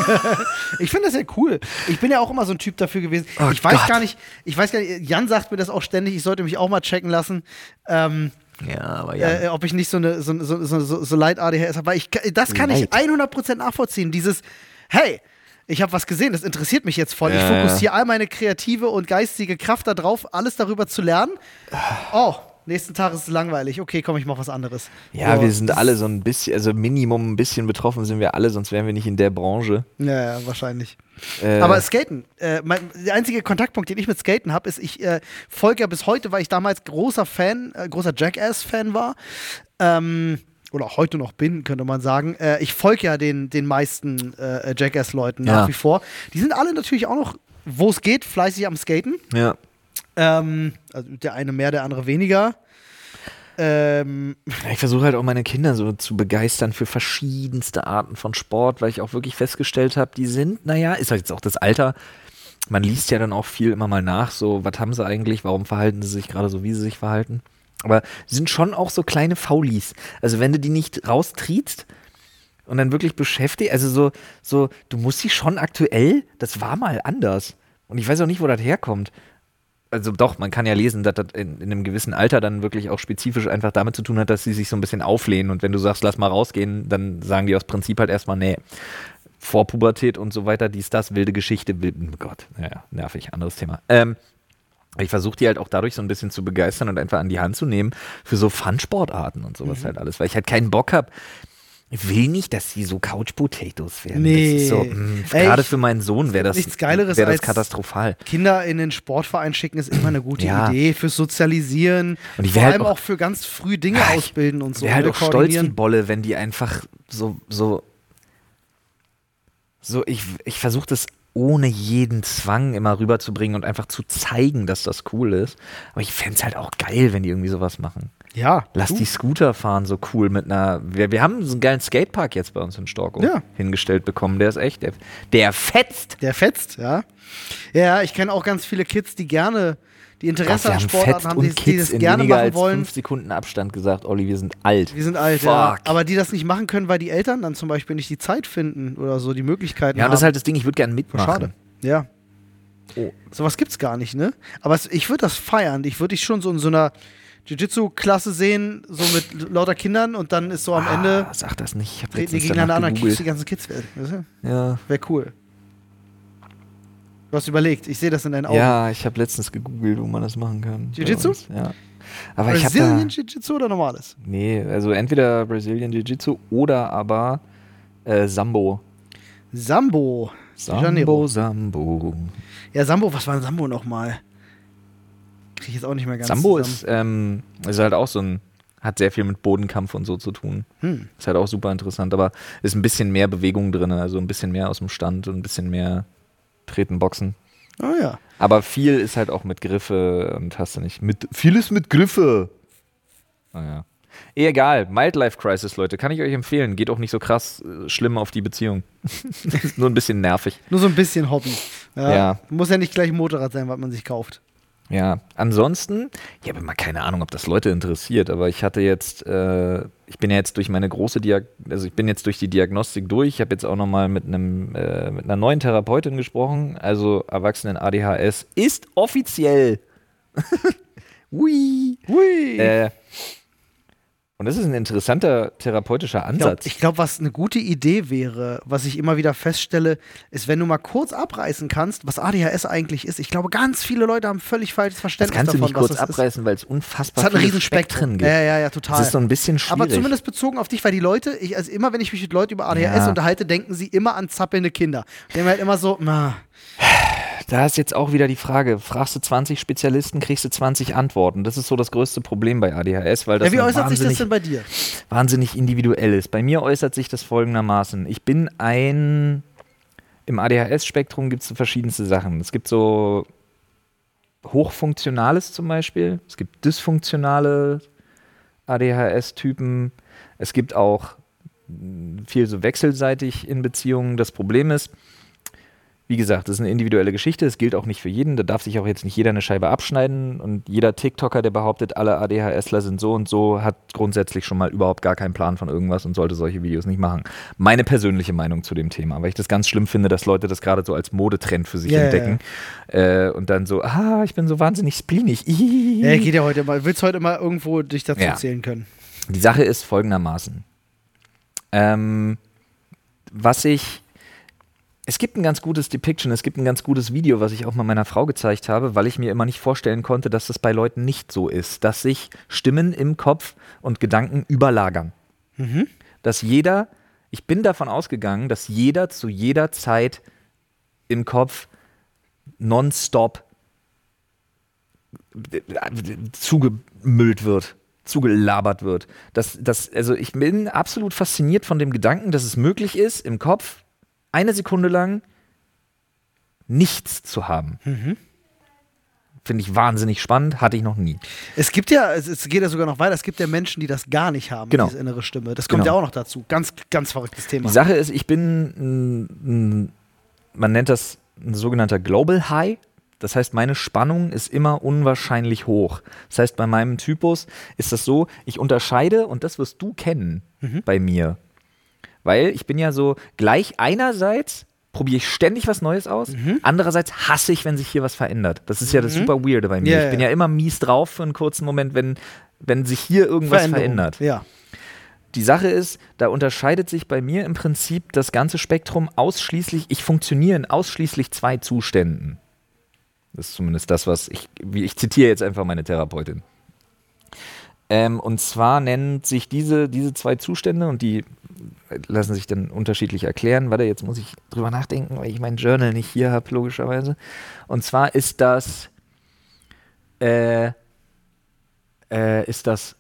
Ich finde das ja cool. Ich bin ja auch immer so ein Typ dafür gewesen. Oh ich weiß Gott. gar nicht, ich weiß gar nicht, Jan sagt mir das auch ständig, ich sollte mich auch mal checken lassen. Ähm, ja, aber ja. äh, ob ich nicht so eine so, so, so, so, Light ADHS habe, weil ich das kann ich Light. 100% nachvollziehen, dieses hey, ich habe was gesehen, das interessiert mich jetzt voll. Ich Ja, ja. fokussiere all meine kreative und geistige Kraft darauf, alles darüber zu lernen. Oh, nächsten Tag ist es langweilig. Okay, komm, ich mach was anderes. ja, So, wir sind alle so ein bisschen, also Minimum ein bisschen betroffen sind wir alle, sonst wären wir nicht in der Branche. Ja, ja, wahrscheinlich. Äh, Aber Skaten, äh, mein, der einzige Kontaktpunkt, den ich mit Skaten habe, ist, ich äh, folge ja bis heute, weil ich damals großer Fan, äh, großer Jackass-Fan war. Ähm, oder auch heute noch bin, könnte man sagen. Äh, ich folge ja den, den meisten äh, Jackass-Leuten Ja. nach wie vor. Die sind alle natürlich auch noch, wo es geht, fleißig am Skaten. ja. Ähm, also der eine mehr, der andere weniger. Ähm, Ich versuche halt auch meine Kinder so zu begeistern für verschiedenste Arten von Sport, weil ich auch wirklich festgestellt habe, die sind, naja, ist halt jetzt auch das Alter. Man liest ja dann auch viel immer mal nach, so, was haben sie eigentlich, warum verhalten sie sich gerade so, wie sie sich verhalten. Aber sind schon auch so kleine Faulis. Also wenn du die nicht raustriebst und dann wirklich beschäftigst, also so, so, du musst sie schon aktuell, das war mal anders. Und ich weiß auch nicht, wo das herkommt also doch, man kann ja lesen, dass das in, in einem gewissen Alter dann wirklich auch spezifisch einfach damit zu tun hat, dass sie sich so ein bisschen auflehnen. Und wenn du sagst, lass mal rausgehen, dann sagen die aus Prinzip halt erstmal, nee, Vorpubertät und so weiter, dies, das, wilde Geschichte, wild, oh Gott, naja, nervig, anderes Thema. Ähm, ich versuche die halt auch dadurch so ein bisschen zu begeistern und einfach an die Hand zu nehmen für so Fun-Sportarten und sowas halt alles, weil ich halt keinen Bock habe. Ich will nicht, dass sie so Couch-Potatoes werden. Nee. So, mh, Ey, gerade für meinen Sohn wäre das, nichts Geileres wär das als- katastrophal. Kinder in den Sportverein schicken ist immer eine gute Ja. Idee fürs Sozialisieren. Und ich vor halt allem auch- auch für ganz früh Dinge Ja, ich ausbilden und so. Wäre halt auch stolz koordinieren. Bolle, wenn die einfach so, so, so, ich, ich versuche das ohne jeden Zwang immer rüberzubringen und einfach zu zeigen, dass das cool ist. Aber ich fände es halt auch geil, wenn die irgendwie sowas machen. Ja, Lass du. die Scooter fahren, so cool mit einer. Wir, wir haben so einen geilen Skatepark jetzt bei uns in Storkow Ja. hingestellt bekommen. Der ist echt, der, der fetzt. Der fetzt, ja. Ja, ich kenne auch ganz viele Kids, die gerne, die Interesse wir an Sportarten fetzt haben, die, die das in gerne machen als wollen. fünf Sekunden Abstand gesagt, Olli, wir sind alt. Wir sind alt, ja. Fuck. Aber die das nicht machen können, weil die Eltern dann zum Beispiel nicht die Zeit finden oder so die Möglichkeiten Ja, haben. das ist halt das Ding, ich würde gerne mitmachen. schade. Ja. Oh. Sowas gibt's gar nicht, ne? Aber es, ich würde das feiern. Ich würde dich schon so in so einer Jiu-Jitsu-Klasse sehen, so mit lauter Kindern und dann ist so am Ende, Ah, sag das nicht. Ich habe treten die gegeneinander an, dann kickst du die ganzen Kids weg. Weißt du? Ja, Wäre cool. Du hast überlegt, ich sehe das in deinen Augen. ja, ich habe letztens gegoogelt, wo man das machen kann. Jiu-Jitsu? Ja. Aber Brazilian Jiu-Jitsu oder normales? nee, also entweder Brazilian Jiu-Jitsu oder aber äh, Sambo. Sambo. Sambo. Sambo. Ja, Sambo, was war denn Sambo nochmal? Krieg ich jetzt auch nicht mehr ganz Sambo zusammen. ist, ähm, ist halt auch so ein, hat sehr viel mit Bodenkampf und so zu tun. Hm. Ist halt auch super interessant, aber ist ein bisschen mehr Bewegung drin, also ein bisschen mehr aus dem Stand und ein bisschen mehr Treten, Boxen. Oh ja. Aber viel ist halt auch mit Griffe und hast du nicht. Mit, vieles mit Griffe. Naja. Eh, Egal, Mildlife Crisis, Leute, kann ich euch empfehlen. Geht auch nicht so krass äh, schlimm auf die Beziehung. Nur ein bisschen nervig. Nur so ein bisschen Hobby. Ja. Ja. Muss ja nicht gleich ein Motorrad sein, was man sich kauft. Ja, ansonsten, ich habe immer keine Ahnung, ob das Leute interessiert, aber ich hatte jetzt, äh, ich bin ja jetzt durch meine große Diag also ich bin jetzt durch die Diagnostik durch. Ich habe jetzt auch nochmal mit einem, äh, mit einer neuen Therapeutin gesprochen. Also Erwachsenen ADHS ist offiziell. Hui. Hui. Äh, und das ist ein interessanter therapeutischer Ich glaube, Ansatz. glaub, was eine gute Idee wäre, was ich immer wieder feststelle, ist, wenn du mal kurz abreißen kannst, was ADHS eigentlich ist. Ich glaube, ganz viele Leute haben völlig falsches das Verständnis kannst du davon, nicht was kurz das abreißen, weil es unfassbar Es hat ein viele. Spektren gibt. Ja, ja, ja, total. Das ist so ein bisschen schwierig. Aber zumindest bezogen auf dich, weil die Leute, ich, also immer wenn ich mich mit Leuten über ADHS Ja. unterhalte, denken sie immer an zappelnde Kinder. Die haben halt immer so, na, Da ist jetzt auch wieder die Frage, fragst du 20 Spezialisten, kriegst du 20 Antworten. Das ist so das größte Problem bei ADHS, weil das ja, wie äußert sich das wahnsinnig, denn bei dir? wahnsinnig individuell ist. Bei mir äußert sich das folgendermaßen. Ich bin ein, im ADHS-Spektrum gibt es verschiedenste Sachen. Es gibt so hochfunktionales zum Beispiel, es gibt dysfunktionale ADHS-Typen, es gibt auch viel so wechselseitig in Beziehungen. Das Problem ist, wie gesagt, das ist eine individuelle Geschichte, es gilt auch nicht für jeden, da darf sich auch jetzt nicht jeder eine Scheibe abschneiden und jeder TikToker, der behauptet, alle ADHSler sind so und so, hat grundsätzlich schon mal überhaupt gar keinen Plan von irgendwas und sollte solche Videos nicht machen. Meine persönliche Meinung zu dem Thema, weil ich das ganz schlimm finde, dass Leute das gerade so als Modetrend für sich ja, entdecken Äh, und dann so, ah, ich bin so wahnsinnig spleenig. Ja, geht ja heute mal. Willst heute mal irgendwo dich dazu Ja. zählen können? Die Sache ist folgendermaßen. Ähm, was ich. Es gibt ein ganz gutes Depiction, es gibt ein ganz gutes Video, was ich auch mal meiner Frau gezeigt habe, weil ich mir immer nicht vorstellen konnte, dass das bei Leuten nicht so ist, dass sich Stimmen im Kopf und Gedanken überlagern. Dass jeder, ich bin davon ausgegangen, dass jeder zu jeder Zeit im Kopf nonstop zugemüllt wird, zugelabert wird. Das, das, also ich bin absolut fasziniert von dem Gedanken, dass es möglich ist, im Kopf eine Sekunde lang nichts zu haben. Finde ich wahnsinnig spannend, hatte ich noch nie. Es gibt ja, es, es geht ja sogar noch weiter, es gibt ja Menschen, die das gar nicht haben, Genau. diese innere Stimme. Das kommt Genau. ja auch noch dazu. Ganz, ganz verrücktes Thema. Die Sache ist, ich bin, ein, ein, man nennt das ein sogenannter Global High. Das heißt, meine Spannung ist immer unwahrscheinlich hoch. Das heißt, bei meinem Typus ist das so, ich unterscheide, und das wirst du kennen bei mir, weil ich bin ja so gleich einerseits probiere ich ständig was Neues aus, andererseits hasse ich, wenn sich hier was verändert. Das ist ja das super Weirde bei mir. Ja, ich bin ja. immer mies drauf für einen kurzen Moment, wenn, wenn sich hier irgendwas verändert. Ja. Die Sache ist, da unterscheidet sich bei mir im Prinzip das ganze Spektrum ausschließlich, ich funktioniere in ausschließlich zwei Zuständen. Das ist zumindest das, was ich, ich zitiere jetzt einfach meine Therapeutin. Ähm, und zwar nennt sich diese, diese zwei Zustände und die lassen sich dann unterschiedlich erklären. Warte, jetzt muss ich drüber nachdenken, weil ich mein Journal nicht hier habe, logischerweise. Und zwar ist das, äh, äh, ist das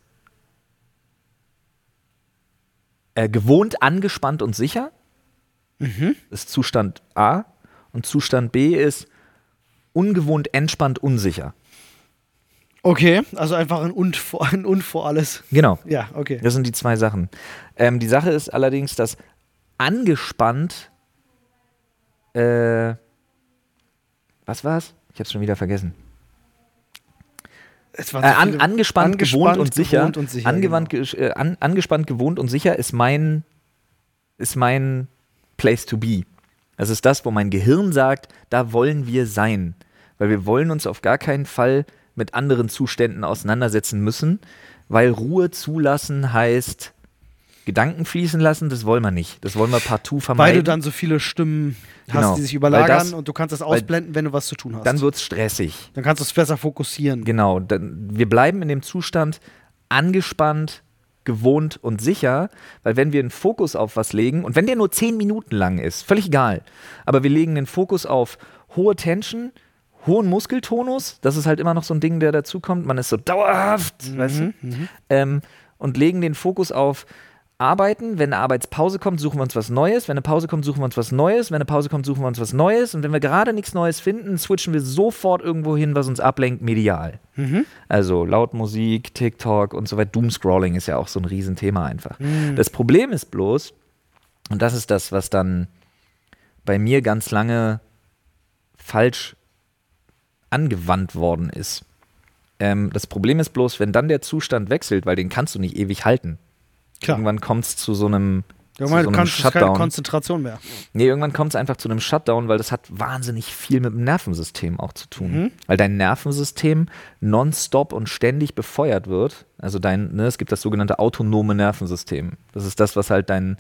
äh, gewohnt angespannt und sicher. Ist Zustand A. Und Zustand B ist ungewohnt entspannt unsicher. Okay, also einfach ein Und vor, ein Und vor alles. Genau. Ja, okay. Das sind die zwei Sachen. Ähm, die Sache ist allerdings, dass angespannt. Äh, was war's? Ich hab's schon wieder vergessen. Es waren Äh, an, viele- angespannt, gewohnt und sicher. gewohnt und sicher, Angewandt, genau. ge- äh, an, angespannt, gewohnt und sicher ist mein, ist mein Place to be. Das ist das, wo mein Gehirn sagt, da wollen wir sein. Weil wir wollen uns auf gar keinen Fall mit anderen Zuständen auseinandersetzen müssen, weil Ruhe zulassen heißt Gedanken fließen lassen, das wollen wir nicht. Das wollen wir partout Weil vermeiden. du dann so viele Stimmen hast, Genau. die sich Weil überlagern das- und du kannst das weil- ausblenden, wenn du was zu tun hast. dann wird's stressig. dann kannst du es besser fokussieren. Genau, dann, wir bleiben in dem Zustand angespannt, gewohnt und sicher, weil wenn wir einen Fokus auf was legen und wenn der nur zehn Minuten lang ist, völlig egal, aber wir legen den Fokus auf hohe Tension, hohen Muskeltonus, das ist halt immer noch so ein Ding, der dazukommt, man ist so dauerhaft, Mhm, weißt du, ähm, und legen den Fokus auf Arbeiten, wenn eine Arbeitspause kommt, suchen wir uns was Neues. Wenn eine Pause kommt, suchen wir uns was Neues. Wenn eine Pause kommt, suchen wir uns was Neues. Und wenn wir gerade nichts Neues finden, switchen wir sofort irgendwo hin, was uns ablenkt, medial. Also laut Musik, TikTok und so weiter. Doomscrolling ist ja auch so ein Riesenthema einfach. Das Problem ist bloß, und das ist das, was dann bei mir ganz lange falsch angewandt worden ist. Ähm, das Problem ist bloß, wenn dann der Zustand wechselt, weil den kannst du nicht ewig halten. Klar. Irgendwann kommt es zu so einem, Irgendwann so kannst du keine Shutdown. Konzentration mehr. Nee, irgendwann kommt es einfach zu einem Shutdown, weil das hat wahnsinnig viel mit dem Nervensystem auch zu tun. Mhm. Weil dein Nervensystem nonstop und ständig befeuert wird. Also dein, ne, es gibt das sogenannte autonome Nervensystem. Das ist das, was halt dein,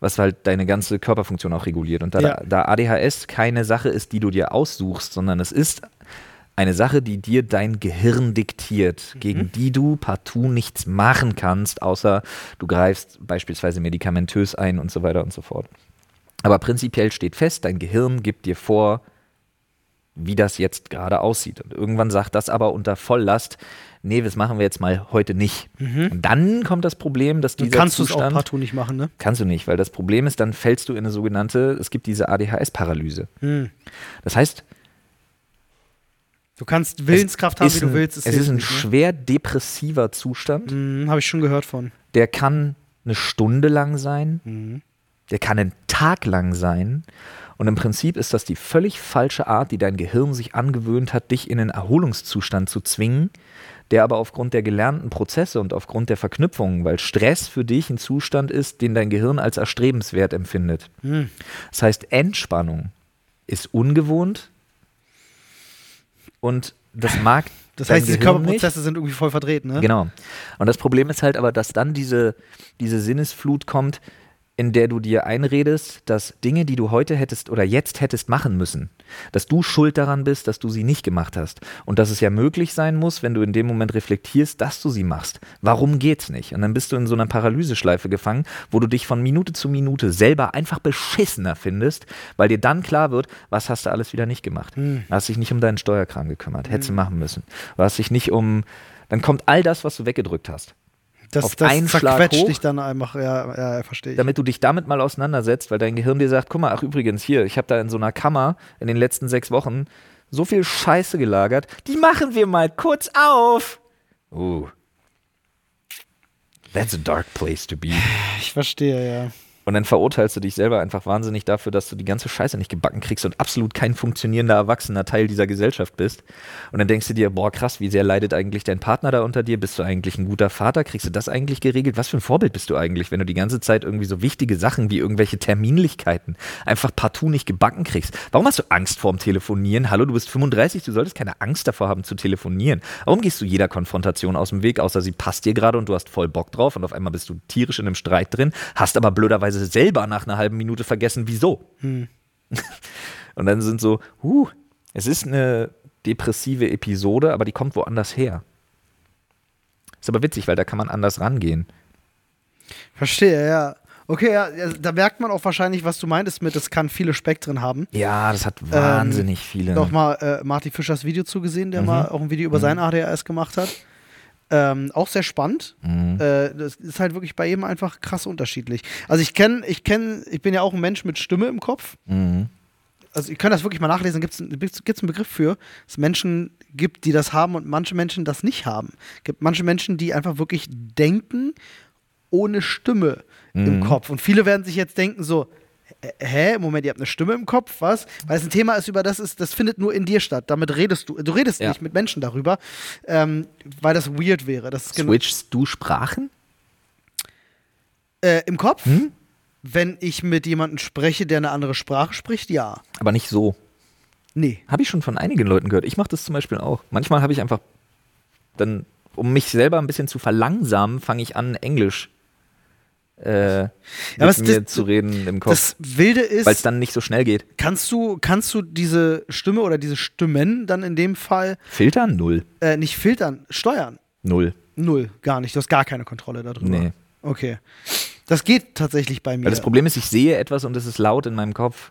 was halt deine ganze Körperfunktion auch reguliert. Und da, Ja. da ADHS keine Sache ist, die du dir aussuchst, sondern es ist eine Sache, die dir dein Gehirn diktiert, gegen die du partout nichts machen kannst, außer du greifst beispielsweise medikamentös ein und so weiter und so fort. Aber prinzipiell steht fest, dein Gehirn gibt dir vor, wie das jetzt gerade aussieht. Und irgendwann sagt das aber unter Volllast, nee, das machen wir jetzt mal heute nicht. Und dann kommt das Problem, dass Dann dieser kannst du es auch Zustand partout nicht machen, ne? Kannst du nicht, weil das Problem ist, dann fällst du in eine sogenannte, es gibt diese ADHS-Paralyse. Das heißt, Du kannst Willenskraft haben, ist wie du ein, willst. es hilft ist ein nicht, ne? schwer depressiver Zustand. Mhm, Habe ich schon gehört von. Der kann eine Stunde lang sein, Mhm. der kann einen Tag lang sein. Und im Prinzip ist das die völlig falsche Art, die dein Gehirn sich angewöhnt hat, dich in einen Erholungszustand zu zwingen, der aber aufgrund der gelernten Prozesse und aufgrund der Verknüpfungen, weil Stress für dich ein Zustand ist, den dein Gehirn als erstrebenswert empfindet. Mhm. Das heißt, Entspannung ist ungewohnt und das mag. Das heißt, diese Gehirn Körperprozesse sind irgendwie voll verdreht, ne? Nicht. Genau. Und das Problem ist halt aber, dass dann diese, diese Sinnesflut kommt, in der du dir einredest, dass Dinge, die du heute hättest oder jetzt hättest machen müssen, dass du schuld daran bist, dass du sie nicht gemacht hast. Und dass es ja möglich sein muss, wenn du in dem Moment reflektierst, dass du sie machst. Warum geht's nicht? Und dann bist du in so einer Paralyseschleife gefangen, wo du dich von Minute zu Minute selber einfach beschissener findest, weil dir dann klar wird, was hast du alles wieder nicht gemacht. Du hast dich nicht um deinen Steuerkram gekümmert, hättest du machen müssen. Du hast dich nicht um. Dann kommt all das, was du weggedrückt hast. Das, auf das einen Schlag hoch. dich dann einfach, ja, ja, ja verstehe ich. damit du dich damit mal auseinandersetzt, weil dein Gehirn dir sagt, guck mal, ach übrigens hier, ich habe da in so einer Kammer in den letzten sechs Wochen so viel Scheiße gelagert, die machen wir mal kurz auf. Uh. That's a dark place to be. ich verstehe, ja. Und dann verurteilst du dich selber einfach wahnsinnig dafür, dass du die ganze Scheiße nicht gebacken kriegst und absolut kein funktionierender, erwachsener Teil dieser Gesellschaft bist. Und dann denkst du dir, boah, krass, wie sehr leidet eigentlich dein Partner da unter dir? Bist du eigentlich ein guter Vater? Kriegst du das eigentlich geregelt? Was für ein Vorbild bist du eigentlich, wenn du die ganze Zeit irgendwie so wichtige Sachen wie irgendwelche Terminlichkeiten einfach partout nicht gebacken kriegst? Warum hast du Angst vorm Telefonieren? Hallo, du bist 35, du solltest keine Angst davor haben zu telefonieren. Warum gehst du jeder Konfrontation aus dem Weg, außer sie passt dir gerade und du hast voll Bock drauf und auf einmal bist du tierisch in einem Streit drin, hast aber blöderweise selber nach einer halben Minute vergessen, wieso. Und dann sind so, huh, es ist eine depressive Episode, aber die kommt woanders her. Ist aber witzig, weil da kann man anders rangehen. Verstehe, ja. Okay, ja, da merkt man auch wahrscheinlich, was du meintest mit, es kann viele Spektren haben. Ja, das hat wahnsinnig viele. Noch mal äh, Marty Fischers Video zugesehen, der Mhm. mal auch ein Video über sein ADHS gemacht hat. Ähm, auch sehr spannend. Mhm. Äh, das ist halt wirklich bei jedem einfach krass unterschiedlich. Also ich kenne, ich kenne, ich bin ja auch ein Mensch mit Stimme im Kopf. Mhm. Also ihr könnt das wirklich mal nachlesen, gibt es einen Begriff für, dass es Menschen gibt, die das haben und manche Menschen das nicht haben. Es gibt manche Menschen, die einfach wirklich denken ohne Stimme im Mhm. Kopf. Und viele werden sich jetzt denken so, "Hä- Moment, ihr habt eine Stimme im Kopf, was? Weil es ein Thema ist, über das ist, das findet nur in dir statt. Damit redest du, du redest Ja. nicht mit Menschen darüber, ähm, weil das weird wäre. Das Switchst du Sprachen? äh, im Kopf. Hm? Wenn ich mit jemandem spreche, der eine andere Sprache spricht, ja. Aber nicht so. Nee. Habe ich schon von einigen Leuten gehört. Ich mache das zum Beispiel auch. Manchmal habe ich einfach dann, um mich selber ein bisschen zu verlangsamen, fange ich an, Englisch äh, mit mir das- zu reden im Kopf, Das Wilde ist, weil es dann nicht so schnell geht. Kannst du, kannst du diese Stimme oder diese Stimmen dann in dem Fall Filtern? Null. äh, nicht filtern, steuern? Null. Null, gar nicht. Du hast gar keine Kontrolle darüber. Nee. Okay. Das geht tatsächlich bei mir. Weil das Problem ist, ich sehe etwas und es ist laut in meinem Kopf.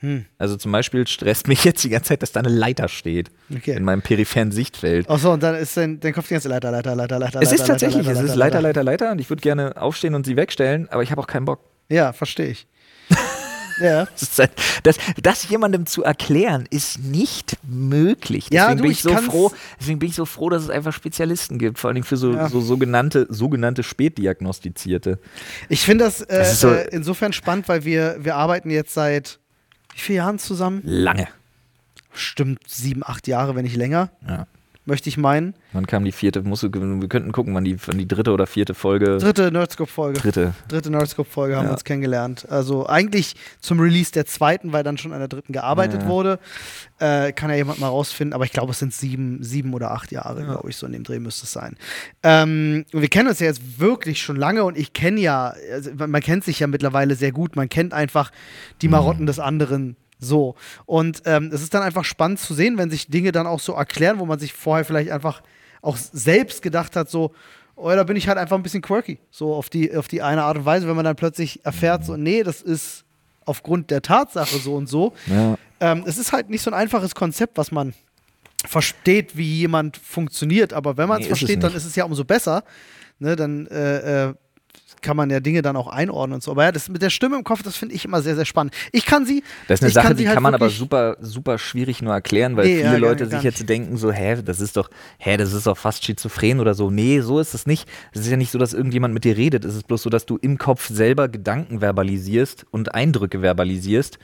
Hm. Also zum Beispiel stresst mich jetzt die ganze Zeit, dass da eine Leiter steht Okay. in meinem peripheren Sichtfeld. Achso, und dann ist dein, dein Kopf die ganze Leiter, Leiter, Leiter, Leiter. es Leiter, ist tatsächlich, Leiter, es ist Leiter, Leiter, Leiter und ich würde gerne aufstehen und sie wegstellen, aber ich habe auch keinen Bock. Ja, verstehe ich. ja. Das, halt, das, jemandem zu erklären, ist nicht möglich. Deswegen, Ja, du, bin ich so froh, deswegen bin ich so froh, dass es einfach Spezialisten gibt, vor allem für so, Ja. so sogenannte, sogenannte Spätdiagnostizierte. Ich finde das, äh, Das so- äh, insofern spannend, weil wir, wir arbeiten jetzt seit wie vielen Jahren zusammen? Lange. Stimmt sieben, acht Jahre, wenn nicht länger, Ja. Möchte ich meinen. Wann kam die vierte? Musst du, wir könnten gucken, wann die, wann die dritte oder vierte Folge. Dritte Nerdscope-Folge. dritte. Dritte Nerdscope-Folge haben Ja. wir uns kennengelernt. Also eigentlich zum Release der zweiten, weil dann schon an der dritten gearbeitet Ja. wurde. Äh, kann ja jemand mal rausfinden, aber ich glaube, es sind sieben, sieben oder acht Jahre, Ja. glaube ich, so in dem Dreh müsste es sein. Ähm, und wir kennen uns ja jetzt wirklich schon lange und ich kenne ja, also man kennt sich ja mittlerweile sehr gut, man kennt einfach die Marotten des anderen so. Und ähm, es ist dann einfach spannend zu sehen, wenn sich Dinge dann auch so erklären, wo man sich vorher vielleicht einfach auch selbst gedacht hat, so, oh, da bin ich halt einfach ein bisschen quirky, so auf die, auf die eine Art und Weise, wenn man dann plötzlich erfährt, so, nee, das ist aufgrund der Tatsache so und so. Ja. Ähm, es ist halt nicht so ein einfaches Konzept, was man versteht, wie jemand funktioniert, aber wenn man Nee, es versteht, dann ist es ja umso besser. Ne, dann äh, äh, kann man ja Dinge dann auch einordnen und so. Aber ja, das mit der Stimme im Kopf, das finde ich immer sehr, sehr spannend. Ich kann sie. Das ist eine Sache, sie die halt kann man aber super, super schwierig nur erklären, weil Nee, ja, viele gar Leute sich jetzt denken so, hä, das ist doch, hä, das ist doch fast schizophren oder so. Nee, so ist es nicht. Es ist ja nicht so, dass irgendjemand mit dir redet. Es ist bloß so, dass du im Kopf selber Gedanken verbalisierst und Eindrücke verbalisierst.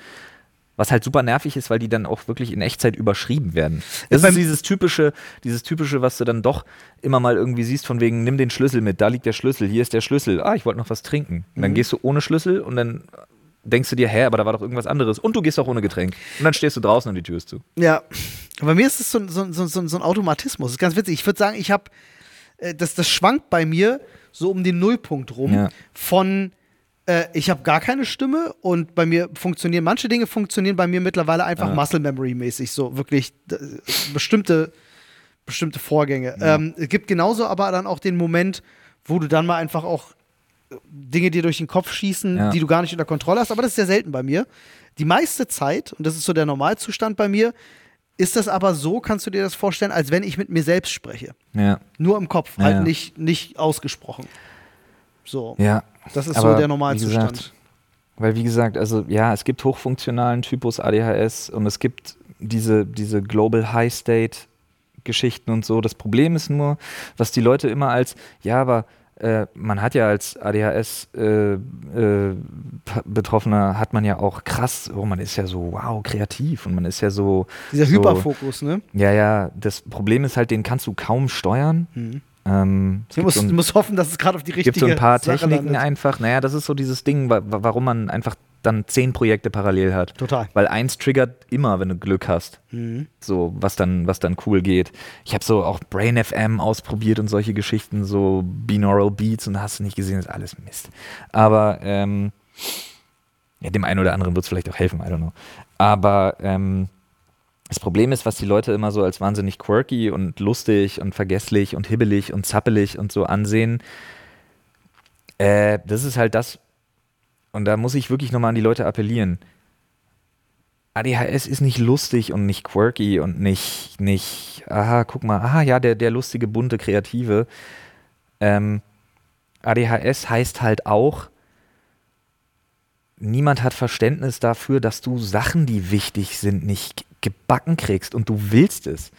Was halt super nervig ist, weil die dann auch wirklich in Echtzeit überschrieben werden. Das beim- ist dieses typische, dieses typische, was du dann doch immer mal irgendwie siehst, von wegen, nimm den Schlüssel mit, da liegt der Schlüssel, hier ist der Schlüssel. Ah, ich wollte noch was trinken. Und Mhm. dann gehst du ohne Schlüssel und dann denkst du dir, hä, aber da war doch irgendwas anderes. Und du gehst auch ohne Getränk. Und dann stehst du draußen und die Tür ist zu. Ja, bei mir ist es so, so, so, so, so ein Automatismus. Das ist ganz witzig. Ich würde sagen, ich habe, äh, das, das schwankt bei mir so um den Nullpunkt rum Ja. von äh, ich habe gar keine Stimme und bei mir funktionieren, manche Dinge funktionieren bei mir mittlerweile einfach Ja. Muscle Memory mäßig, so wirklich äh, bestimmte, bestimmte Vorgänge. Ähm, es gibt genauso aber dann auch den Moment, wo du dann mal einfach auch äh, Dinge dir durch den Kopf schießen, Ja. die du gar nicht unter Kontrolle hast, aber das ist sehr selten bei mir. Die meiste Zeit, und das ist so der Normalzustand bei mir, ist das aber so, kannst du dir das vorstellen, als wenn ich mit mir selbst spreche. Ja. Nur im Kopf, Ja, halt ja. Nicht, nicht ausgesprochen. So. Ja. Das ist Aber so der Normalzustand. gesagt, Weil wie gesagt, also ja, es gibt hochfunktionalen Typus ADHS und es gibt diese, diese Global High State Geschichten und so. Das Problem ist nur, was die Leute immer als, ja, aber äh, man hat ja als ADHS-Betroffener, hat man ja auch krass, oh, man ist ja so, wow, kreativ und man ist ja so. Dieser so, Hyperfokus, ne? Ja, ja, das Problem ist halt, den kannst du kaum steuern. Mhm. Ähm, es Du musst, so ein- musst hoffen, dass es gerade auf die richtige gibt so ein paar Sache Techniken landet. einfach. Naja, das ist so dieses Ding, wa- warum man einfach dann zehn Projekte parallel hat. Total. Weil eins triggert immer, wenn du Glück hast. Mhm. So, was dann, was dann cool geht. Ich habe so auch Brain FM ausprobiert und solche Geschichten, so Binaural Beats und hast du nicht gesehen, ist alles Mist. Aber ähm, ja, dem einen oder anderen wird es vielleicht auch helfen, I don't know. Aber ähm, das Problem ist, was die Leute immer so als wahnsinnig quirky und lustig und vergesslich und hibbelig und zappelig und so ansehen. Äh, das ist halt das, und da muss ich wirklich nochmal an die Leute appellieren. ADHS ist nicht lustig und nicht quirky und nicht, nicht, aha, guck mal, aha, ja, der, der lustige, bunte, kreative. Ähm, ADHS heißt halt auch, niemand hat Verständnis dafür, dass du Sachen, die wichtig sind, nicht gebacken kriegst und du willst es.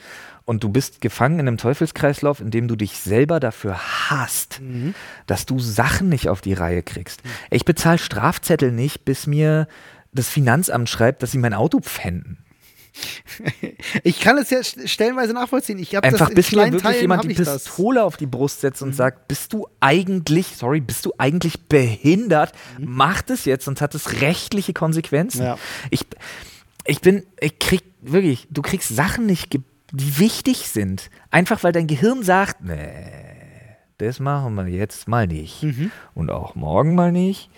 Und du bist gefangen in einem Teufelskreislauf, in dem du dich selber dafür hasst, Mhm. dass du Sachen nicht auf die Reihe kriegst. Ich bezahle Strafzettel nicht, bis mir das Finanzamt schreibt, dass sie mein Auto pfänden. Ich kann es ja st- stellenweise nachvollziehen. Ich habe das Einfach in bis mir wirklich Teilen jemand die ich das. Mhm. Pistole auf die Brust setzt und sagt, bist du eigentlich, sorry, bist du eigentlich behindert? Mach das jetzt, sonst hat es rechtliche Konsequenzen. Mhm. Ja. Ich, ich bin, ich krieg wirklich, du kriegst Sachen nicht, die wichtig sind. Einfach weil dein Gehirn sagt, nee, das machen wir jetzt mal nicht. Mhm. Und auch morgen mal nicht.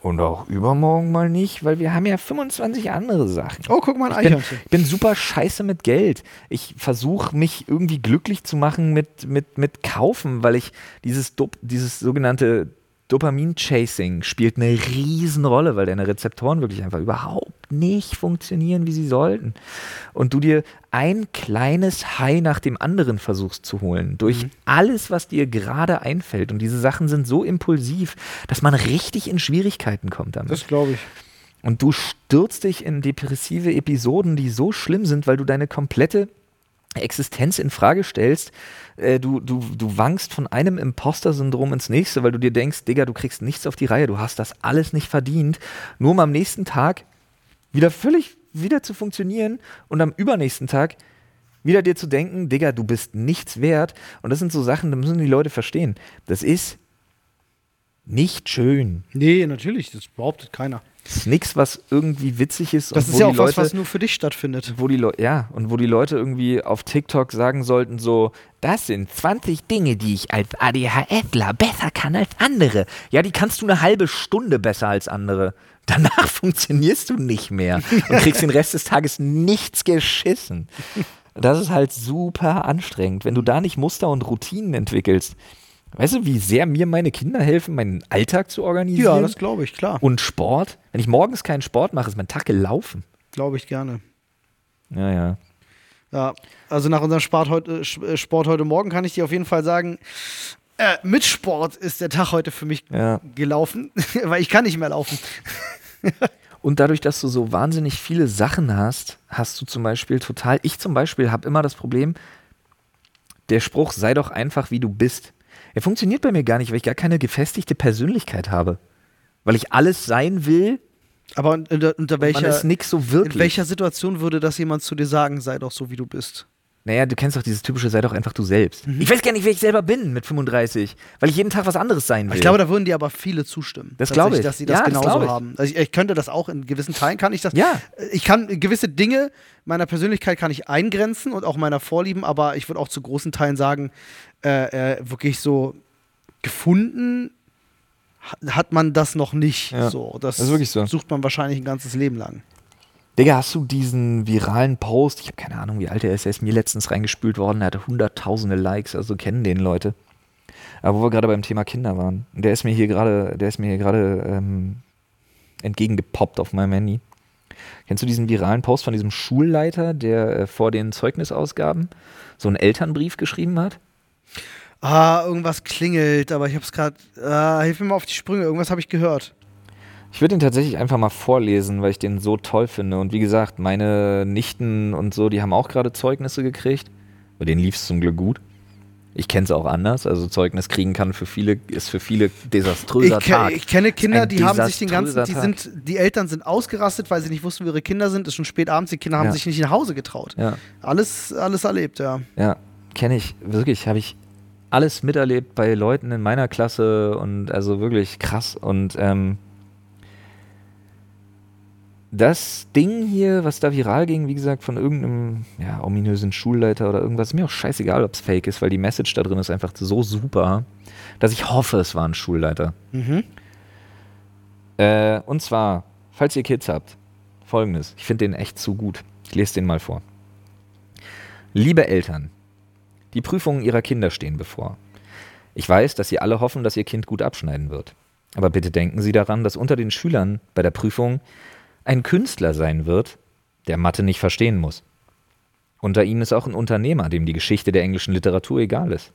Und auch übermorgen mal nicht, weil wir haben ja 25 andere Sachen. Oh, guck mal, ein Ich bin, ich bin super scheiße mit Geld. Ich versuche mich irgendwie glücklich zu machen mit, mit, mit Kaufen, weil ich dieses, Dop- dieses sogenannte Dopamin-Chasing spielt eine Riesenrolle, weil deine Rezeptoren wirklich einfach überhaupt nicht funktionieren, wie sie sollten. Und du dir ein kleines High nach dem anderen versuchst zu holen, durch mhm. alles, was dir gerade einfällt. Und diese Sachen sind so impulsiv, dass man richtig in Schwierigkeiten kommt damit. Das glaube ich. Und du stürzt dich in depressive Episoden, die so schlimm sind, weil du deine komplette Existenz in Frage stellst, äh, du, du, du wankst von einem Imposter-Syndrom ins nächste, weil du dir denkst, Digga, du kriegst nichts auf die Reihe, du hast das alles nicht verdient, nur um am nächsten Tag wieder völlig wieder zu funktionieren und am übernächsten Tag wieder dir zu denken, Digga, du bist nichts wert. Und das sind so Sachen, da müssen die Leute verstehen. Das ist nicht schön. Nee, natürlich, das behauptet keiner. Das ist nichts, was irgendwie witzig ist. Das ist ja auch Leute, was, was nur für dich stattfindet. Wo die ja, und wo die Leute irgendwie auf TikTok sagen sollten, so, das sind 20 Dinge, die ich als ADHSler besser kann als andere. Ja, die kannst du eine halbe Stunde besser als andere. Danach funktionierst du nicht mehr und kriegst den Rest des Tages nichts geschissen. Das ist halt super anstrengend, wenn du da nicht Muster und Routinen entwickelst. Weißt du, wie sehr mir meine Kinder helfen, meinen Alltag zu organisieren? Ja, das glaube ich, klar. Und Sport. Wenn ich morgens keinen Sport mache, ist mein Tag gelaufen. Glaube ich gerne. Ja, ja. Ja, also nach unserem Sport heute, äh, Sport heute Morgen kann ich dir auf jeden Fall sagen, äh, mit Sport ist der Tag heute für mich ja. gelaufen, weil ich kann nicht mehr laufen. Und dadurch, dass du so wahnsinnig viele Sachen hast, hast du zum Beispiel total, ich zum Beispiel habe immer das Problem, der Spruch, sei doch einfach wie du bist er funktioniert bei mir gar nicht, weil ich gar keine gefestigte Persönlichkeit habe. Weil ich alles sein will. Aber unter, unter welcher, ist nix so wirklich. in welcher Situation würde das jemand zu dir sagen, sei doch so, wie du bist? Naja, du kennst doch dieses typische, sei doch einfach du selbst. Mhm. Ich weiß gar nicht, wer ich selber bin mit 35, weil ich jeden Tag was anderes sein will. Ich glaube, da würden dir aber viele zustimmen. Das glaube ich. Dass sie das ja, genauso das haben. Also ich, ich, könnte das auch in gewissen Teilen, kann ich das. Ja. Ich kann gewisse Dinge meiner Persönlichkeit kann ich eingrenzen und auch meiner Vorlieben, aber ich würde auch zu großen Teilen sagen, äh, äh, wirklich so gefunden hat man das noch nicht. Ja, so, das, das so. sucht man wahrscheinlich ein ganzes Leben lang. Digga, hast du diesen viralen Post, ich habe keine Ahnung, wie alt er ist, er ist mir letztens reingespült worden, er hatte hunderttausende Likes, also kennen den Leute. Aber wo wir gerade beim Thema Kinder waren, der ist mir hier gerade, der ist mir hier gerade ähm, entgegengepoppt auf meinem Handy. Kennst du diesen viralen Post von diesem Schulleiter, der äh, vor den Zeugnisausgaben so einen Elternbrief geschrieben hat? Ah, irgendwas klingelt, aber ich habe es gerade. Ah, hilf mir mal auf die Sprünge. Irgendwas habe ich gehört. Ich würde den tatsächlich einfach mal vorlesen, weil ich den so toll finde. Und wie gesagt, meine Nichten und so, die haben auch gerade Zeugnisse gekriegt. Bei denen lief es zum Glück gut. Ich kenne es auch anders. Also Zeugnis kriegen kann für viele, ist für viele desaströser ich, Tag. Ich kenne Kinder, die haben sich den ganzen, die sind, die Eltern sind ausgerastet, weil sie nicht wussten, wo ihre Kinder sind. Es ist schon spät abends, die Kinder haben sich nicht nach Hause getraut. Ja. Alles, alles erlebt, ja. Ja, kenne ich. Wirklich, habe ich alles miterlebt bei Leuten in meiner Klasse und also wirklich krass. Und ähm, das Ding hier, was da viral ging, wie gesagt, von irgendeinem ja, ominösen Schulleiter oder irgendwas, ist mir auch scheißegal, ob es fake ist, weil die Message da drin ist einfach so super, dass ich hoffe, es war ein Schulleiter. Mhm. Äh, und zwar, falls ihr Kids habt, folgendes. Ich finde den echt zu gut. Ich lese den mal vor. Liebe Eltern, die Prüfungen ihrer Kinder stehen bevor. Ich weiß, dass Sie alle hoffen, dass Ihr Kind gut abschneiden wird. Aber bitte denken Sie daran, dass unter den Schülern bei der Prüfung ein Künstler sein wird, der Mathe nicht verstehen muss. Unter ihnen ist auch ein Unternehmer, dem die Geschichte der englischen Literatur egal ist.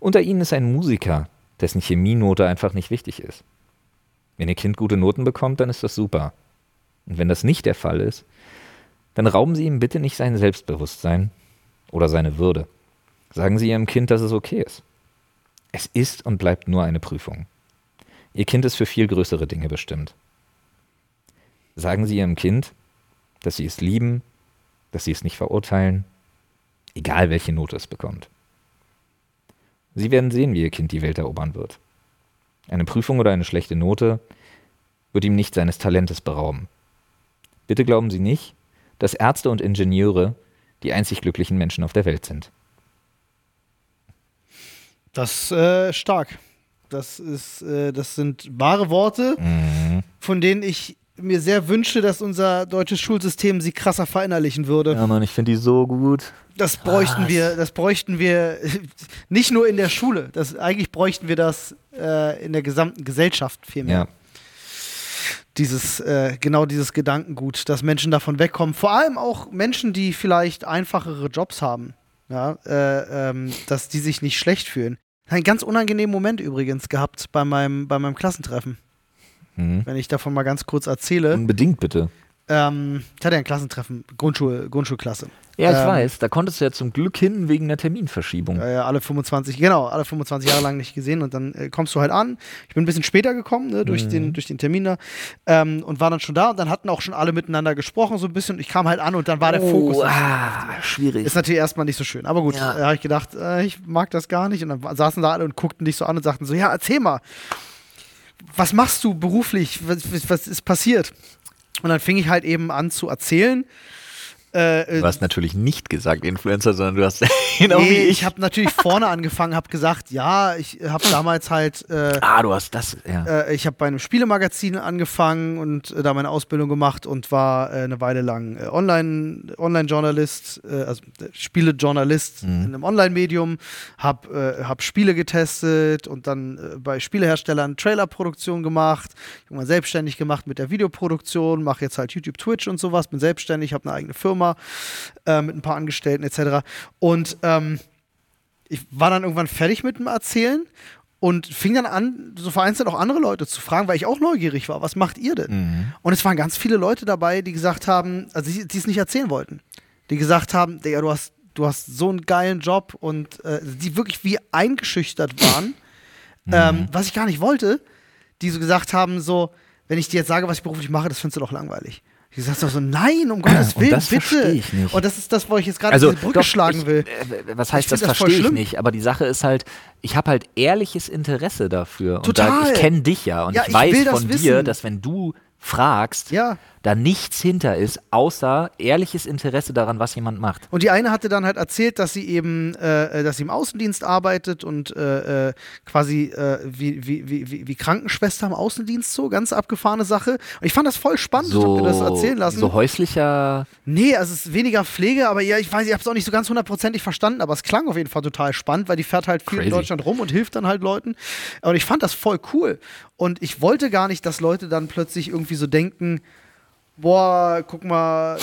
Unter ihnen ist ein Musiker, dessen Chemienote einfach nicht wichtig ist. Wenn Ihr Kind gute Noten bekommt, dann ist das super. Und wenn das nicht der Fall ist, dann rauben Sie ihm bitte nicht sein Selbstbewusstsein oder seine Würde. Sagen Sie Ihrem Kind, dass es okay ist. Es ist und bleibt nur eine Prüfung. Ihr Kind ist für viel größere Dinge bestimmt. Sagen Sie Ihrem Kind, dass Sie es lieben, dass Sie es nicht verurteilen, egal welche Note es bekommt. Sie werden sehen, wie Ihr Kind die Welt erobern wird. Eine Prüfung oder eine schlechte Note wird ihm nicht seines Talentes berauben. Bitte glauben Sie nicht, dass Ärzte und Ingenieure die einzig glücklichen Menschen auf der Welt sind. Das ist äh, stark. Das ist, äh, das sind wahre Worte, mhm. von denen ich mir sehr wünsche, dass unser deutsches Schulsystem sie krasser verinnerlichen würde. Ja, Mann, ich finde die so gut. Das bräuchten Was? wir, das bräuchten wir nicht nur in der Schule. Das, eigentlich bräuchten wir das äh, in der gesamten Gesellschaft vielmehr. Ja. Dieses, äh, genau dieses Gedankengut, dass Menschen davon wegkommen. Vor allem auch Menschen, die vielleicht einfachere Jobs haben. Ja, äh, ähm, dass die sich nicht schlecht fühlen. Einen ganz unangenehmen Moment übrigens gehabt bei meinem, bei meinem Klassentreffen. Mhm. Wenn ich davon mal ganz kurz erzähle. Unbedingt bitte. Ähm, ich hatte ja ein Klassentreffen, Grundschul, Grundschulklasse. Ja, ich Ähm, weiß. Da konntest du ja zum Glück hin wegen einer Terminverschiebung. Äh, alle 25, genau, alle 25 Jahre lang nicht gesehen und dann äh, kommst du halt an. Ich bin ein bisschen später gekommen, ne, durch, Mhm. den, durch den Termin da ähm, und war dann schon da und dann hatten auch schon alle miteinander gesprochen so ein bisschen und ich kam halt an und dann war der Fokus. ah, schwierig. Ist natürlich erstmal nicht so schön, aber gut, Ja. da habe ich gedacht, äh, ich mag das gar nicht und dann saßen da alle und guckten dich so an und sagten so, ja, erzähl mal, was machst du beruflich, was, was ist passiert? Und dann fing ich halt eben an zu erzählen. Äh, äh, Du hast natürlich nicht gesagt Influencer, sondern du hast genau nee, wie ich ich. habe natürlich vorne angefangen, habe gesagt, ja, ich habe damals halt, äh, ah, du hast das. Ja. äh, ich habe bei einem Spielemagazin angefangen und äh, da meine Ausbildung gemacht und war äh, eine Weile lang Online, Online-Journalist, äh, also Spielejournalist Mhm. in einem Online-Medium, habe äh, hab Spiele getestet und dann bei Spieleherstellern Trailerproduktion gemacht, irgendwann selbstständig gemacht mit der Videoproduktion, mache jetzt halt YouTube, Twitch und sowas, bin selbstständig, habe eine eigene Firma äh, mit ein paar Angestellten etc. Und ähm, ich war dann irgendwann fertig mit dem Erzählen und fing dann an, so vereinzelt auch andere Leute zu fragen, weil ich auch neugierig war. Was macht ihr denn? Mhm. Und es waren ganz viele Leute dabei, die gesagt haben, also die, die es nicht erzählen wollten. Die gesagt haben, Digga, du hast, du hast so einen geilen Job und äh, die wirklich wie eingeschüchtert waren, ähm, was ich gar nicht wollte, die so gesagt haben, so, wenn ich dir jetzt sage, was ich beruflich mache, das findest du doch langweilig. Ich gesagt so, nein, um Gottes Und Willen, das bitte. ich nicht. Und das ist das, wo ich jetzt gerade Also, diese Brücke doch, schlagen ich, will. Äh, was Ich heißt, das das verstehe ich nicht. Aber die Sache ist halt, ich habe halt ehrliches Interesse dafür. Und da, Total. ich kenne dich ja. Und Ja, ich weiß von dir, wissen. dass wenn du fragst, Ja. Da nichts hinter ist, außer ehrliches Interesse daran, was jemand macht. Und die eine hatte dann halt erzählt, dass sie eben, äh, dass sie im Außendienst arbeitet und äh, äh, quasi äh, wie, wie, wie, wie- Krankenschwester im Außendienst so, ganz abgefahrene Sache. Und ich fand das voll spannend, ich hab So, mir das erzählen lassen. so häuslicher. Nee, also es ist weniger Pflege, aber ja, ich weiß, ich habe es auch nicht so ganz hundertprozentig verstanden, aber es klang auf jeden Fall total spannend, weil die fährt halt viel in Crazy. Deutschland rum und hilft dann halt Leuten. Und ich fand das voll cool. Und ich wollte gar nicht, dass Leute dann plötzlich irgendwie so denken, boah, guck mal.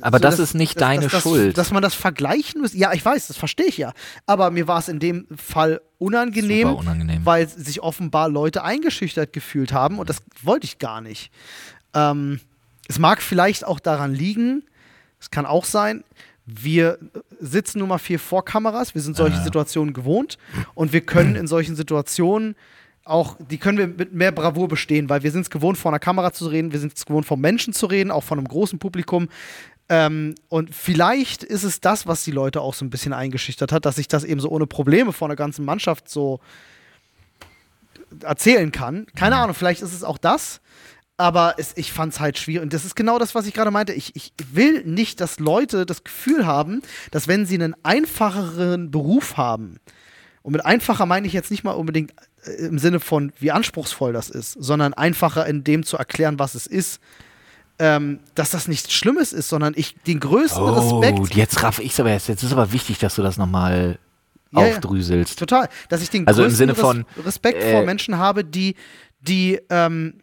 Aber so, das dass- ist nicht dass- deine dass, Schuld. Dass man das vergleichen muss. Ja, ich weiß, das verstehe ich ja. Aber mir war es in dem Fall unangenehm, unangenehm. weil sich offenbar Leute eingeschüchtert gefühlt haben und das wollte ich gar nicht. Ähm, es mag vielleicht auch daran liegen, es kann auch sein, wir sitzen nun mal viel vor Kameras, wir sind solche Ja. Situationen gewohnt und wir können in solchen Situationen auch, die können wir mit mehr Bravour bestehen, weil wir sind es gewohnt, vor einer Kamera zu reden, wir sind es gewohnt, vor Menschen zu reden, auch von einem großen Publikum. Ähm, und vielleicht ist es das, was die Leute auch so ein bisschen eingeschüchtert hat, dass ich das eben so ohne Probleme vor einer ganzen Mannschaft so erzählen kann. Keine Ahnung, vielleicht ist es auch das. Aber es, ich fand es halt schwierig. Und das ist genau das, was ich gerade meinte. Ich, ich will nicht, dass Leute das Gefühl haben, dass wenn sie einen einfacheren Beruf haben, und mit einfacher meine ich jetzt nicht mal unbedingt im Sinne von, wie anspruchsvoll das ist, sondern einfacher in dem zu erklären, was es ist, ähm, dass das nichts Schlimmes ist, sondern ich den größten Respekt Oh, jetzt raff ich's aber jetzt. Jetzt ist aber wichtig, dass du das nochmal Ja, ja. aufdrüselst. Total. Dass ich den Also im größten Sinne von, Res Respekt vor äh, Menschen habe, die, die, ähm,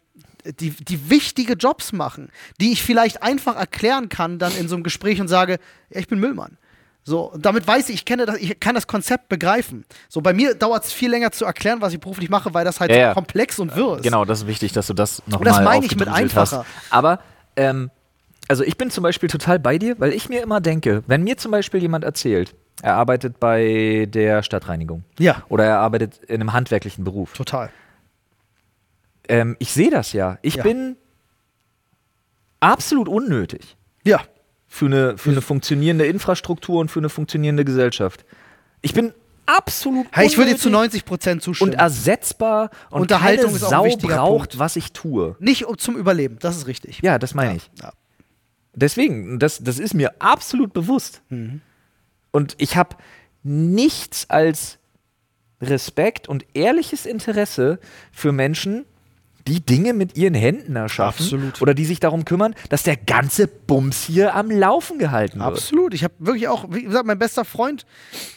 die, die wichtige Jobs machen, die ich vielleicht einfach erklären kann dann in so einem Gespräch und sage, ja, ich bin Müllmann. So, damit weiß ich, ich kenne das, ich kann das Konzept begreifen. So, bei mir dauert es viel länger zu erklären, was ich beruflich mache, weil das halt Ja, so komplex und wirr ist. Genau, das ist wichtig, dass du das nochmal Und das meine ich mit einfacher. Hast. Aber, ähm, also ich bin zum Beispiel total bei dir, weil ich mir immer denke, wenn mir zum Beispiel jemand erzählt, er arbeitet bei der Stadtreinigung Ja, oder er arbeitet in einem handwerklichen Beruf. total. Ähm, ich sehe das ja. Ich Ja. bin absolut unnötig Ja, für eine, für eine funktionierende Infrastruktur und für eine funktionierende Gesellschaft. Ich bin absolut hey, ich würde dir zu unnötig 90 Prozent zustimmen. und ersetzbar und Unterhaltung ist Sau braucht, Punkt. was ich tue. Nicht um- zum Überleben, das ist richtig. Ja, das meine ich. Ja. Deswegen, das, das ist mir absolut bewusst. Mhm. Und ich habe nichts als Respekt und ehrliches Interesse für Menschen, die Dinge mit ihren Händen erschaffen Absolut. oder die sich darum kümmern, dass der ganze Bums hier am Laufen gehalten wird. Absolut. Ich habe wirklich auch, wie gesagt, mein bester Freund,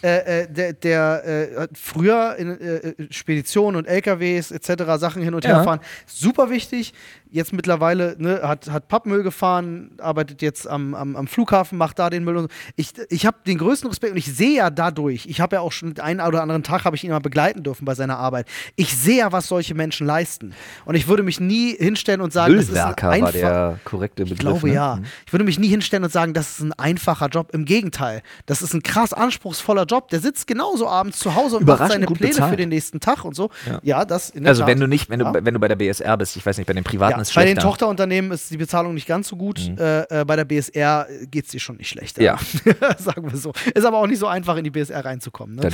äh, äh, der, der äh, früher in äh, Speditionen und LKWs etc. Sachen hin und her Ja. fahren. Super wichtig. Jetzt mittlerweile ne, hat, hat Pappmüll gefahren, arbeitet jetzt am, am, am Flughafen, macht da den Müll und so. Ich, ich habe den größten Respekt und ich sehe ja dadurch, ich habe ja auch schon einen oder anderen Tag habe ich ihn mal begleiten dürfen bei seiner Arbeit. Ich sehe ja, was solche Menschen leisten. Und ich würde mich nie hinstellen und sagen, das ist ein Müllwerker war der korrekte Begriff. ich glaube ne? ja. Ich würde mich nie hinstellen und sagen, das ist ein einfacher Job. Im Gegenteil, das ist ein krass anspruchsvoller Job. Der sitzt genauso abends zu Hause und macht seine Pläne bezahlt. für den nächsten Tag und so. Ja, Ja. das in der Also Tat. wenn du nicht, wenn du, Ja. wenn du bei der BSR bist, ich weiß nicht, bei den Privaten ja, ist bei den. Tochterunternehmen ist die Bezahlung nicht ganz so gut. Äh, äh, bei der BSR geht es dir schon nicht schlechter. Mhm. Ja. Sagen wir so. Ist aber auch nicht so einfach, in die BSR reinzukommen. Ne?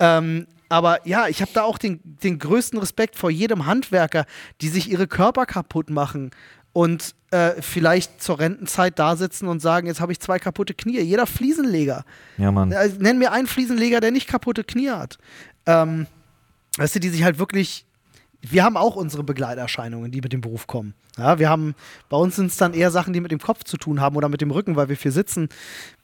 Ähm, aber ja, ich habe da auch den, den größten Respekt vor jedem Handwerker, die sich ihre Körper kaputt machen und äh, vielleicht zur Rentenzeit da sitzen und sagen, jetzt habe ich zwei kaputte Knie. Jeder Fliesenleger. Ja, Mann. Äh, nenn mir einen Fliesenleger, der nicht kaputte Knie hat. Ähm, weißt du, die sich halt wirklich. Wir haben auch unsere Begleiterscheinungen, die mit dem Beruf kommen. Ja, wir haben, bei uns sind es dann eher Sachen, die mit dem Kopf zu tun haben oder mit dem Rücken, weil wir viel sitzen.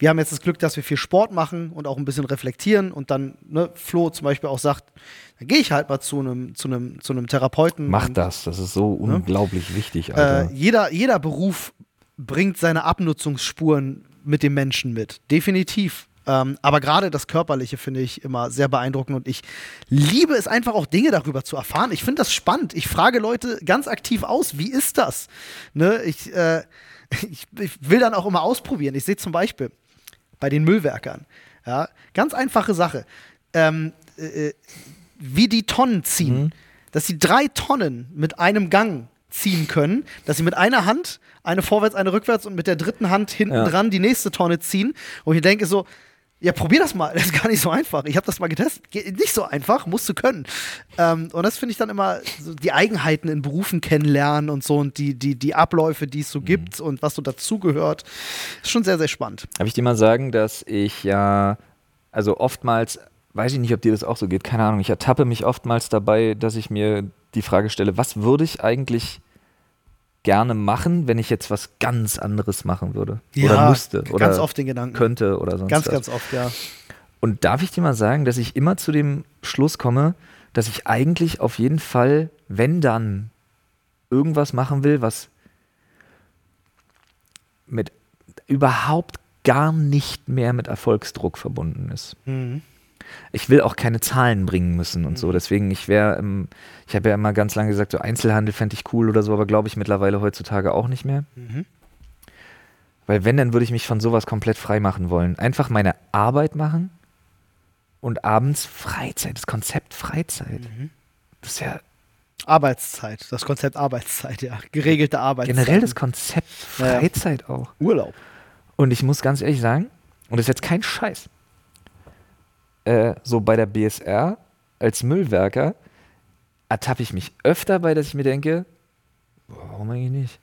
Wir haben jetzt das Glück, dass wir viel Sport machen und auch ein bisschen reflektieren und dann, ne, Flo zum Beispiel auch sagt, dann gehe ich halt mal zu einem zu einem zu einem Therapeuten. Mach und, das, das ist so unglaublich wichtig, Äh, Alter. jeder, jeder Beruf bringt seine Abnutzungsspuren mit dem Menschen mit. Definitiv. Ähm, aber gerade das Körperliche finde ich immer sehr beeindruckend und ich liebe es einfach auch Dinge darüber zu erfahren. Ich finde das spannend. Ich frage Leute ganz aktiv aus, wie ist das? Ne? Ich, äh, ich, ich will dann auch immer ausprobieren. Ich sehe zum Beispiel bei den Müllwerkern, ja, ganz einfache Sache, ähm, äh, wie die Tonnen ziehen. Dass sie drei Tonnen mit einem Gang ziehen können, dass sie mit einer Hand eine vorwärts, eine rückwärts und mit der dritten Hand hinten Ja. dran die nächste Tonne ziehen. Und ich denke so, ja, probier das mal. Das ist gar nicht so einfach. Ich habe das mal getestet. Nicht so einfach, musst du können. Ähm, und das finde ich dann immer so die Eigenheiten in Berufen kennenlernen und so und die, die, die Abläufe, die es so gibt und was so dazugehört. Ist schon sehr, sehr spannend. Darf ich dir mal sagen, dass ich ja, also oftmals, weiß ich nicht, ob dir das auch so geht, keine Ahnung, ich ertappe mich oftmals dabei, dass ich mir die Frage stelle, was würde ich eigentlich gerne machen, wenn ich jetzt was ganz anderes machen würde? oder müsste? Ganz Oder oft den Gedanken. könnte oder sonst Ganz, was. ganz oft, ja. Und darf ich dir mal sagen, dass ich immer zu dem Schluss komme, dass ich eigentlich auf jeden Fall, wenn dann, irgendwas machen will, was mit überhaupt gar nicht mehr mit Erfolgsdruck verbunden ist. Mhm. Ich will auch keine Zahlen bringen müssen und so. Deswegen, ich wäre, ähm, ich habe ja immer ganz lange gesagt, so Einzelhandel fände ich cool oder so, aber glaube ich mittlerweile heutzutage auch nicht mehr. Mhm. Weil wenn, dann würde ich mich von sowas komplett frei machen wollen. Einfach meine Arbeit machen und abends Freizeit, das Konzept Freizeit. Mhm. Das ist ja Arbeitszeit, das Konzept Arbeitszeit, ja. Geregelte Arbeitszeit. generell das Konzept Ja, ja. Freizeit auch. Urlaub. Und ich muss ganz ehrlich sagen, und das ist jetzt kein Scheiß, äh, so bei der BSR als Müllwerker ertappe ich mich öfter bei, dass ich mir denke, warum eigentlich nicht?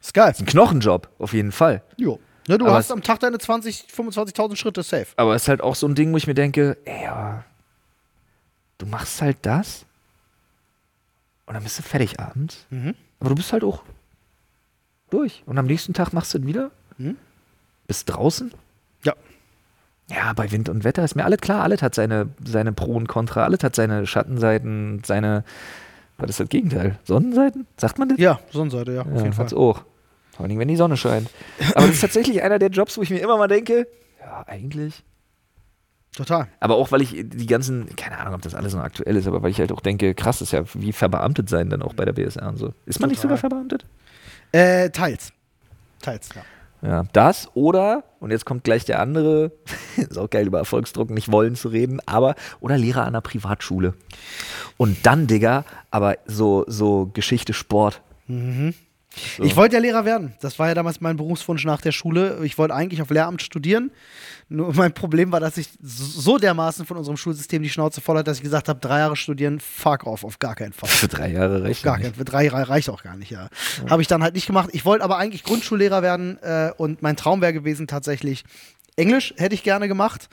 Ist geil. Ist ein Knochenjob, auf jeden Fall. Jo. Ne, du Aber hast am Tag deine 20, 25.000 Schritte safe. Aber es ist halt auch so ein Ding, wo ich mir denke, ey, aber du machst halt das und dann bist du fertig abends. Mhm. Aber du bist halt auch durch. Und am nächsten Tag machst du es wieder. Mhm. Bist draußen. Ja. Bei Wind und Wetter ist mir alles klar. Alles hat seine, seine Pro und Contra. Alles hat seine Schattenseiten, seine, was ist das Gegenteil? Sonnenseiten? Sagt man das? Ja, Sonnenseite, ja, auf Ja, jeden Fall. hat's auch. Vor allem, wenn die Sonne scheint. Aber das ist tatsächlich einer der Jobs, wo ich mir immer mal denke, ja, eigentlich. Total. Aber auch, weil ich die ganzen, keine Ahnung, ob das alles noch aktuell ist, aber weil ich halt auch denke, krass, ist ja wie verbeamtet sein dann auch bei der BSR und so. Ist man nicht Total. sogar verbeamtet? Äh, teils. Teils, ja. Ja, das oder, und jetzt kommt gleich der andere, ist auch geil über Erfolgsdruck nicht wollen zu reden, aber, oder Lehrer an einer Privatschule. Und dann, Digga, aber so, so Geschichte, Sport. So. Ich wollte ja Lehrer werden. Das war ja damals mein Berufswunsch nach der Schule. Ich wollte eigentlich auf Lehramt studieren. Nur mein Problem war, dass ich so dermaßen von unserem Schulsystem die Schnauze voll hatte, dass ich gesagt habe, drei Jahre studieren, fuck off, auf gar keinen Fall. Für drei Jahre recht. Gar kein, für drei Jahre reicht auch gar nicht, ja. Habe ich dann halt nicht gemacht. Ich wollte aber eigentlich Grundschullehrer werden äh, und mein Traum wäre gewesen tatsächlich Englisch hätte ich gerne gemacht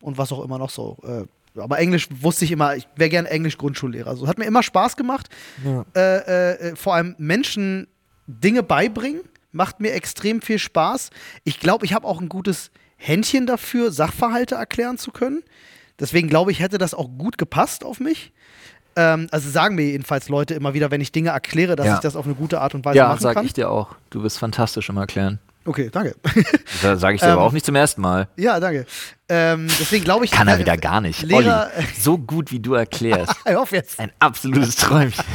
und was auch immer noch so. Äh, aber Englisch wusste ich immer, ich wäre gern Englisch-Grundschullehrer. So hat mir immer Spaß gemacht. Ja. Äh, äh, vor allem Menschen Dinge beibringen, macht mir extrem viel Spaß. Ich glaube, ich habe auch ein gutes Händchen dafür, Sachverhalte erklären zu können. Deswegen glaube ich, hätte das auch gut gepasst auf mich. Ähm, also sagen mir jedenfalls Leute immer wieder, wenn ich Dinge erkläre, dass Ja. ich das auf eine gute Art und Weise Ja, machen sag kann. ich dir auch. Du bist fantastisch im Erklären. Okay, danke. Das sage ich dir Ähm, aber auch nicht zum ersten Mal. ja, danke. Ähm, deswegen glaube ich. Kann er äh, wieder gar nicht. Lehrer, Olli, so gut wie du erklärst. ich hoffe jetzt. Ein absolutes Träumchen.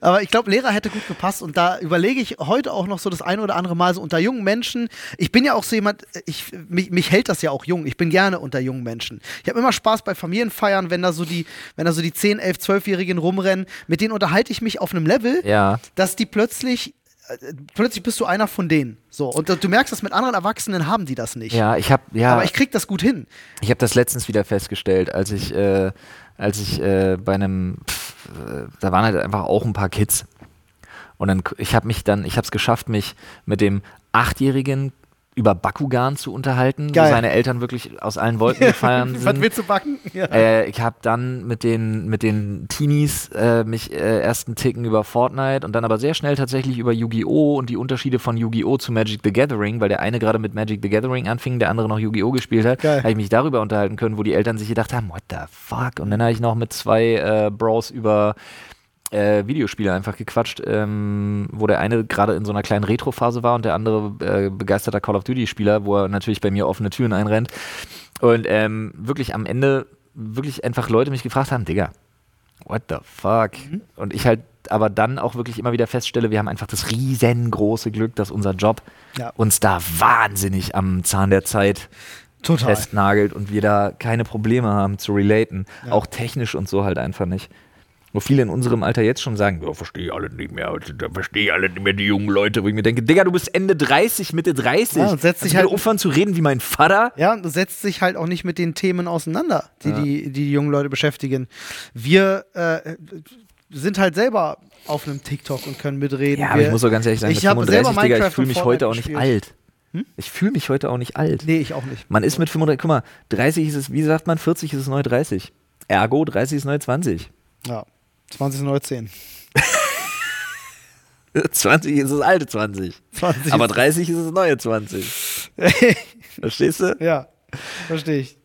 Aber ich glaube, Lehrer hätte gut gepasst und da überlege ich heute auch noch so das ein oder andere Mal so unter jungen Menschen. Ich bin ja auch so jemand, ich, mich, mich hält das ja auch jung. Ich bin gerne unter jungen Menschen. Ich habe immer Spaß bei Familienfeiern, wenn da so die, wenn da so die 10, 11, 12-Jährigen rumrennen. Mit denen unterhalte ich mich auf einem Level, Ja. dass die plötzlich, äh, plötzlich bist du einer von denen. So. Und du merkst, dass mit anderen Erwachsenen haben die das nicht. Ja, ich habe ja, Aber ich krieg das gut hin. ich habe das letztens wieder festgestellt, als ich, äh, als ich äh, bei einem, da waren halt einfach auch ein paar Kids. Und dann, ich habe mich dann, ich habe es geschafft, mich mit dem Achtjährigen über Bakugan zu unterhalten, Geil. wo seine Eltern wirklich aus allen Wolken gefallen Was sind. willst du backen? Ja. Äh, ich habe dann mit den, mit den Teenies äh, mich äh, erst einen Ticken über Fortnite und dann aber sehr schnell tatsächlich über Yu-Gi-Oh! und die Unterschiede von Yu-Gi-Oh! zu Magic the Gathering, weil der eine gerade mit Magic the Gathering anfing, der andere noch Yu-Gi-Oh! gespielt hat, habe ich mich darüber unterhalten können, wo die Eltern sich gedacht haben, what the fuck? Und dann habe ich noch mit zwei äh, Bros über äh, Videospiele einfach gequatscht, ähm, wo der eine gerade in so einer kleinen Retro-Phase war und der andere äh, begeisterter Call of Duty-Spieler, wo er natürlich bei mir offene Türen einrennt. Und ähm, wirklich am Ende wirklich einfach Leute mich gefragt haben, Digga, what the fuck? Und ich halt aber dann auch wirklich immer wieder feststelle, wir haben einfach das riesengroße Glück, dass unser Job Ja. uns da wahnsinnig am Zahn der Zeit Total. festnagelt und wir da keine Probleme haben zu relaten. Ja. Auch technisch und so halt einfach nicht. Wo viele in unserem Alter jetzt schon sagen, ja, verstehe ich alle nicht mehr, da verstehe ich alle nicht mehr die jungen Leute, wo ich mir denke, Digga, du bist Ende 30, Mitte 30. Ja, und setzt du halt- aufhören zu reden wie mein Vater? Ja, und du setzt sich halt auch nicht mit den Themen auseinander, die Ja. die, die, die jungen Leute beschäftigen. Wir äh, sind halt selber auf einem TikTok und können mitreden. Ja, aber Wir, ich muss so ganz ehrlich sagen, Ich mit habe selber 35, Digga, ich fühle mich heute auch nicht Fortnite alt. Ich fühle mich heute auch nicht alt. Nee, ich auch nicht. Man ist mit 35, guck mal, 30 ist es, wie sagt man, 40 ist es neu 30. Ergo, 30 ist neu 20. Ja. 20 neu 10. 20 ist es alte 20. 20 Aber ist- 30 ist es neue 20. Verstehst du? Ja, verstehe ich.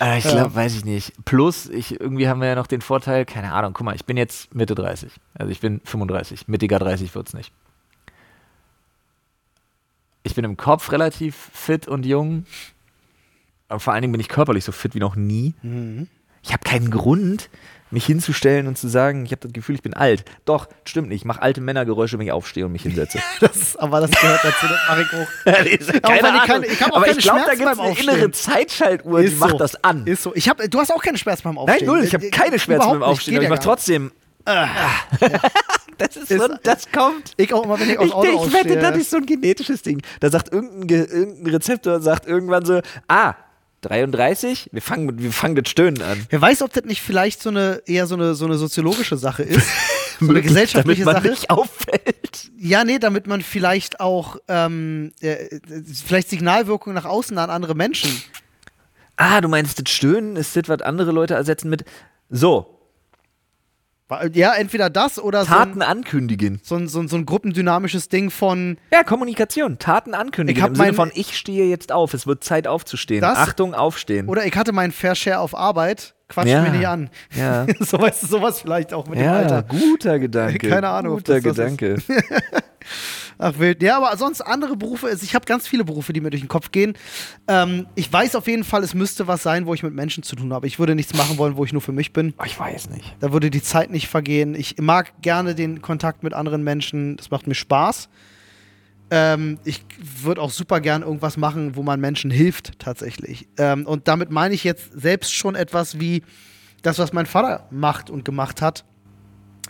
Äh, ich Ja. glaube, weiß ich nicht. Plus, ich, irgendwie haben wir ja noch den Vorteil, keine Ahnung, guck mal, ich bin jetzt Mitte 30. Also ich bin 35. Mittiger 30 wird's nicht. Ich bin im Kopf relativ fit und jung. Aber vor allen Dingen bin ich körperlich so fit wie noch nie. Mhm. Ich habe keinen Grund, mich hinzustellen und zu sagen, ich habe das Gefühl, ich bin alt. Doch, stimmt nicht. Ich mache alte Männergeräusche, wenn ich aufstehe und mich hinsetze. Das, aber das gehört dazu, das mache ich auch. keine ich keine- ich Aber keine ich glaube, da Schmerzen gibt es beim eine innere Zeitschaltuhr, die Ist macht so. das an. Ist so. Ich hab, du hast auch keine Schmerzen beim Nein, Aufstehen. null, ich habe keine Schmerzen überhaupt beim. Aufstehen, aber ich mache trotzdem. Das ist so, Ist- das kommt. Ich auch immer, wenn ich aus Ich, Auto ich wette, ausstehe. das ist so ein genetisches Ding. Da sagt irgendein, Ge- irgendein Rezeptor sagt irgendwann so, ah, 33, wir fangen, wir fangen das Stöhnen an. Wer weiß, ob das nicht vielleicht so eine eher so eine, so eine soziologische Sache ist. so eine Damit gesellschaftliche man Sache. nicht auffällt. Ja, nee, damit man vielleicht auch ähm, äh, vielleicht Signalwirkung nach außen an andere Menschen. Ah, du meinst, das Stöhnen ist das, was andere Leute ersetzen mit so, Ja, entweder das oder so Taten ein, ankündigen. so, ein, so, ein, so ein gruppendynamisches Ding von Ja, Kommunikation, Taten ankündigen. Ich hab Im Sinne mein- von, ich stehe jetzt auf, es wird Zeit aufzustehen. Das- Achtung, aufstehen. oder ich hatte meinen Fair Share auf Arbeit, quatsch Ja. mir nicht an. Ja. so weißt du, sowas vielleicht auch mit dem ja, Alter. guter Gedanke. Keine Ahnung, ob Guter das das ist. Gedanke. Ach wild. Ja, aber sonst andere Berufe, also ich habe ganz viele Berufe, die mir durch den Kopf gehen. Ähm, ich weiß auf jeden Fall, es müsste was sein, wo ich mit Menschen zu tun habe. Ich würde nichts machen wollen, wo ich nur für mich bin. Ich weiß nicht. Da würde die Zeit nicht vergehen. Ich mag gerne den Kontakt mit anderen Menschen. Das macht mir Spaß. Ähm, ich würde auch super gern irgendwas machen, wo man Menschen hilft, tatsächlich. Ähm, und damit meine ich jetzt selbst schon etwas wie das, was mein Vater macht und gemacht hat.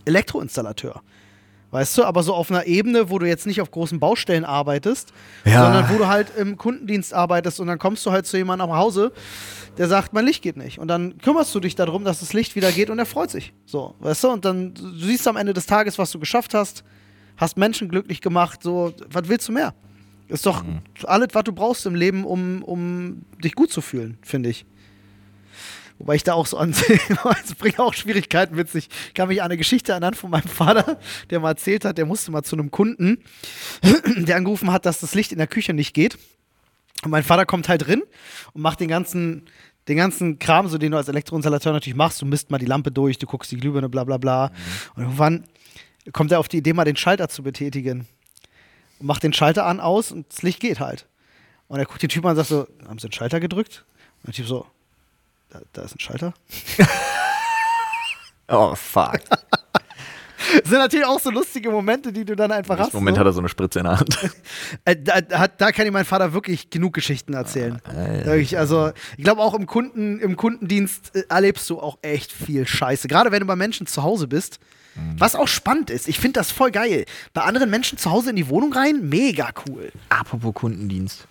Elektroinstallateur. Weißt du, aber so auf einer Ebene, wo du jetzt nicht auf großen Baustellen arbeitest, Ja. sondern wo du halt im Kundendienst arbeitest und dann kommst du halt zu jemandem nach Hause, der sagt, mein Licht geht nicht. Und dann kümmerst du dich darum, dass das Licht wieder geht und er freut sich. So, weißt du? Und dann du siehst am Ende des Tages, was du geschafft hast, hast Menschen glücklich gemacht, so, was willst du mehr? Ist doch alles, was du brauchst im Leben, um, um dich gut zu fühlen, finde ich. Wobei ich da auch so an, es bringt auch Schwierigkeiten mit sich. Ich kann mich an eine Geschichte erinnern von meinem Vater, der mal erzählt hat, der musste mal zu einem Kunden, der angerufen hat, dass das Licht in der Küche nicht geht. Und mein Vater kommt halt drin und macht den ganzen, den ganzen Kram, so den du als Elektroinstallateur natürlich machst. Du misst mal die Lampe durch, du guckst die Glühbirne, bla bla bla. Mhm. Und irgendwann kommt er auf die Idee, mal den Schalter zu betätigen. Und macht den Schalter an, aus und das Licht geht halt. Und er guckt den Typ an und sagt so, haben sie den Schalter gedrückt? Und der Typ so, da, da ist ein Schalter. oh, fuck. Das sind natürlich auch so lustige Momente, die du dann einfach hast. Im Moment so. hat er so eine Spritze in der Hand. Äh, da, da, kann ihm mein Vater wirklich genug Geschichten erzählen. Ah, also, ich glaube, auch im, Kunden, im Kundendienst äh, erlebst du auch echt viel Scheiße. Gerade wenn du bei Menschen zu Hause bist. Mhm. Was auch spannend ist. Ich finde das voll geil. Bei anderen Menschen zu Hause in die Wohnung rein, mega cool. Apropos Kundendienst.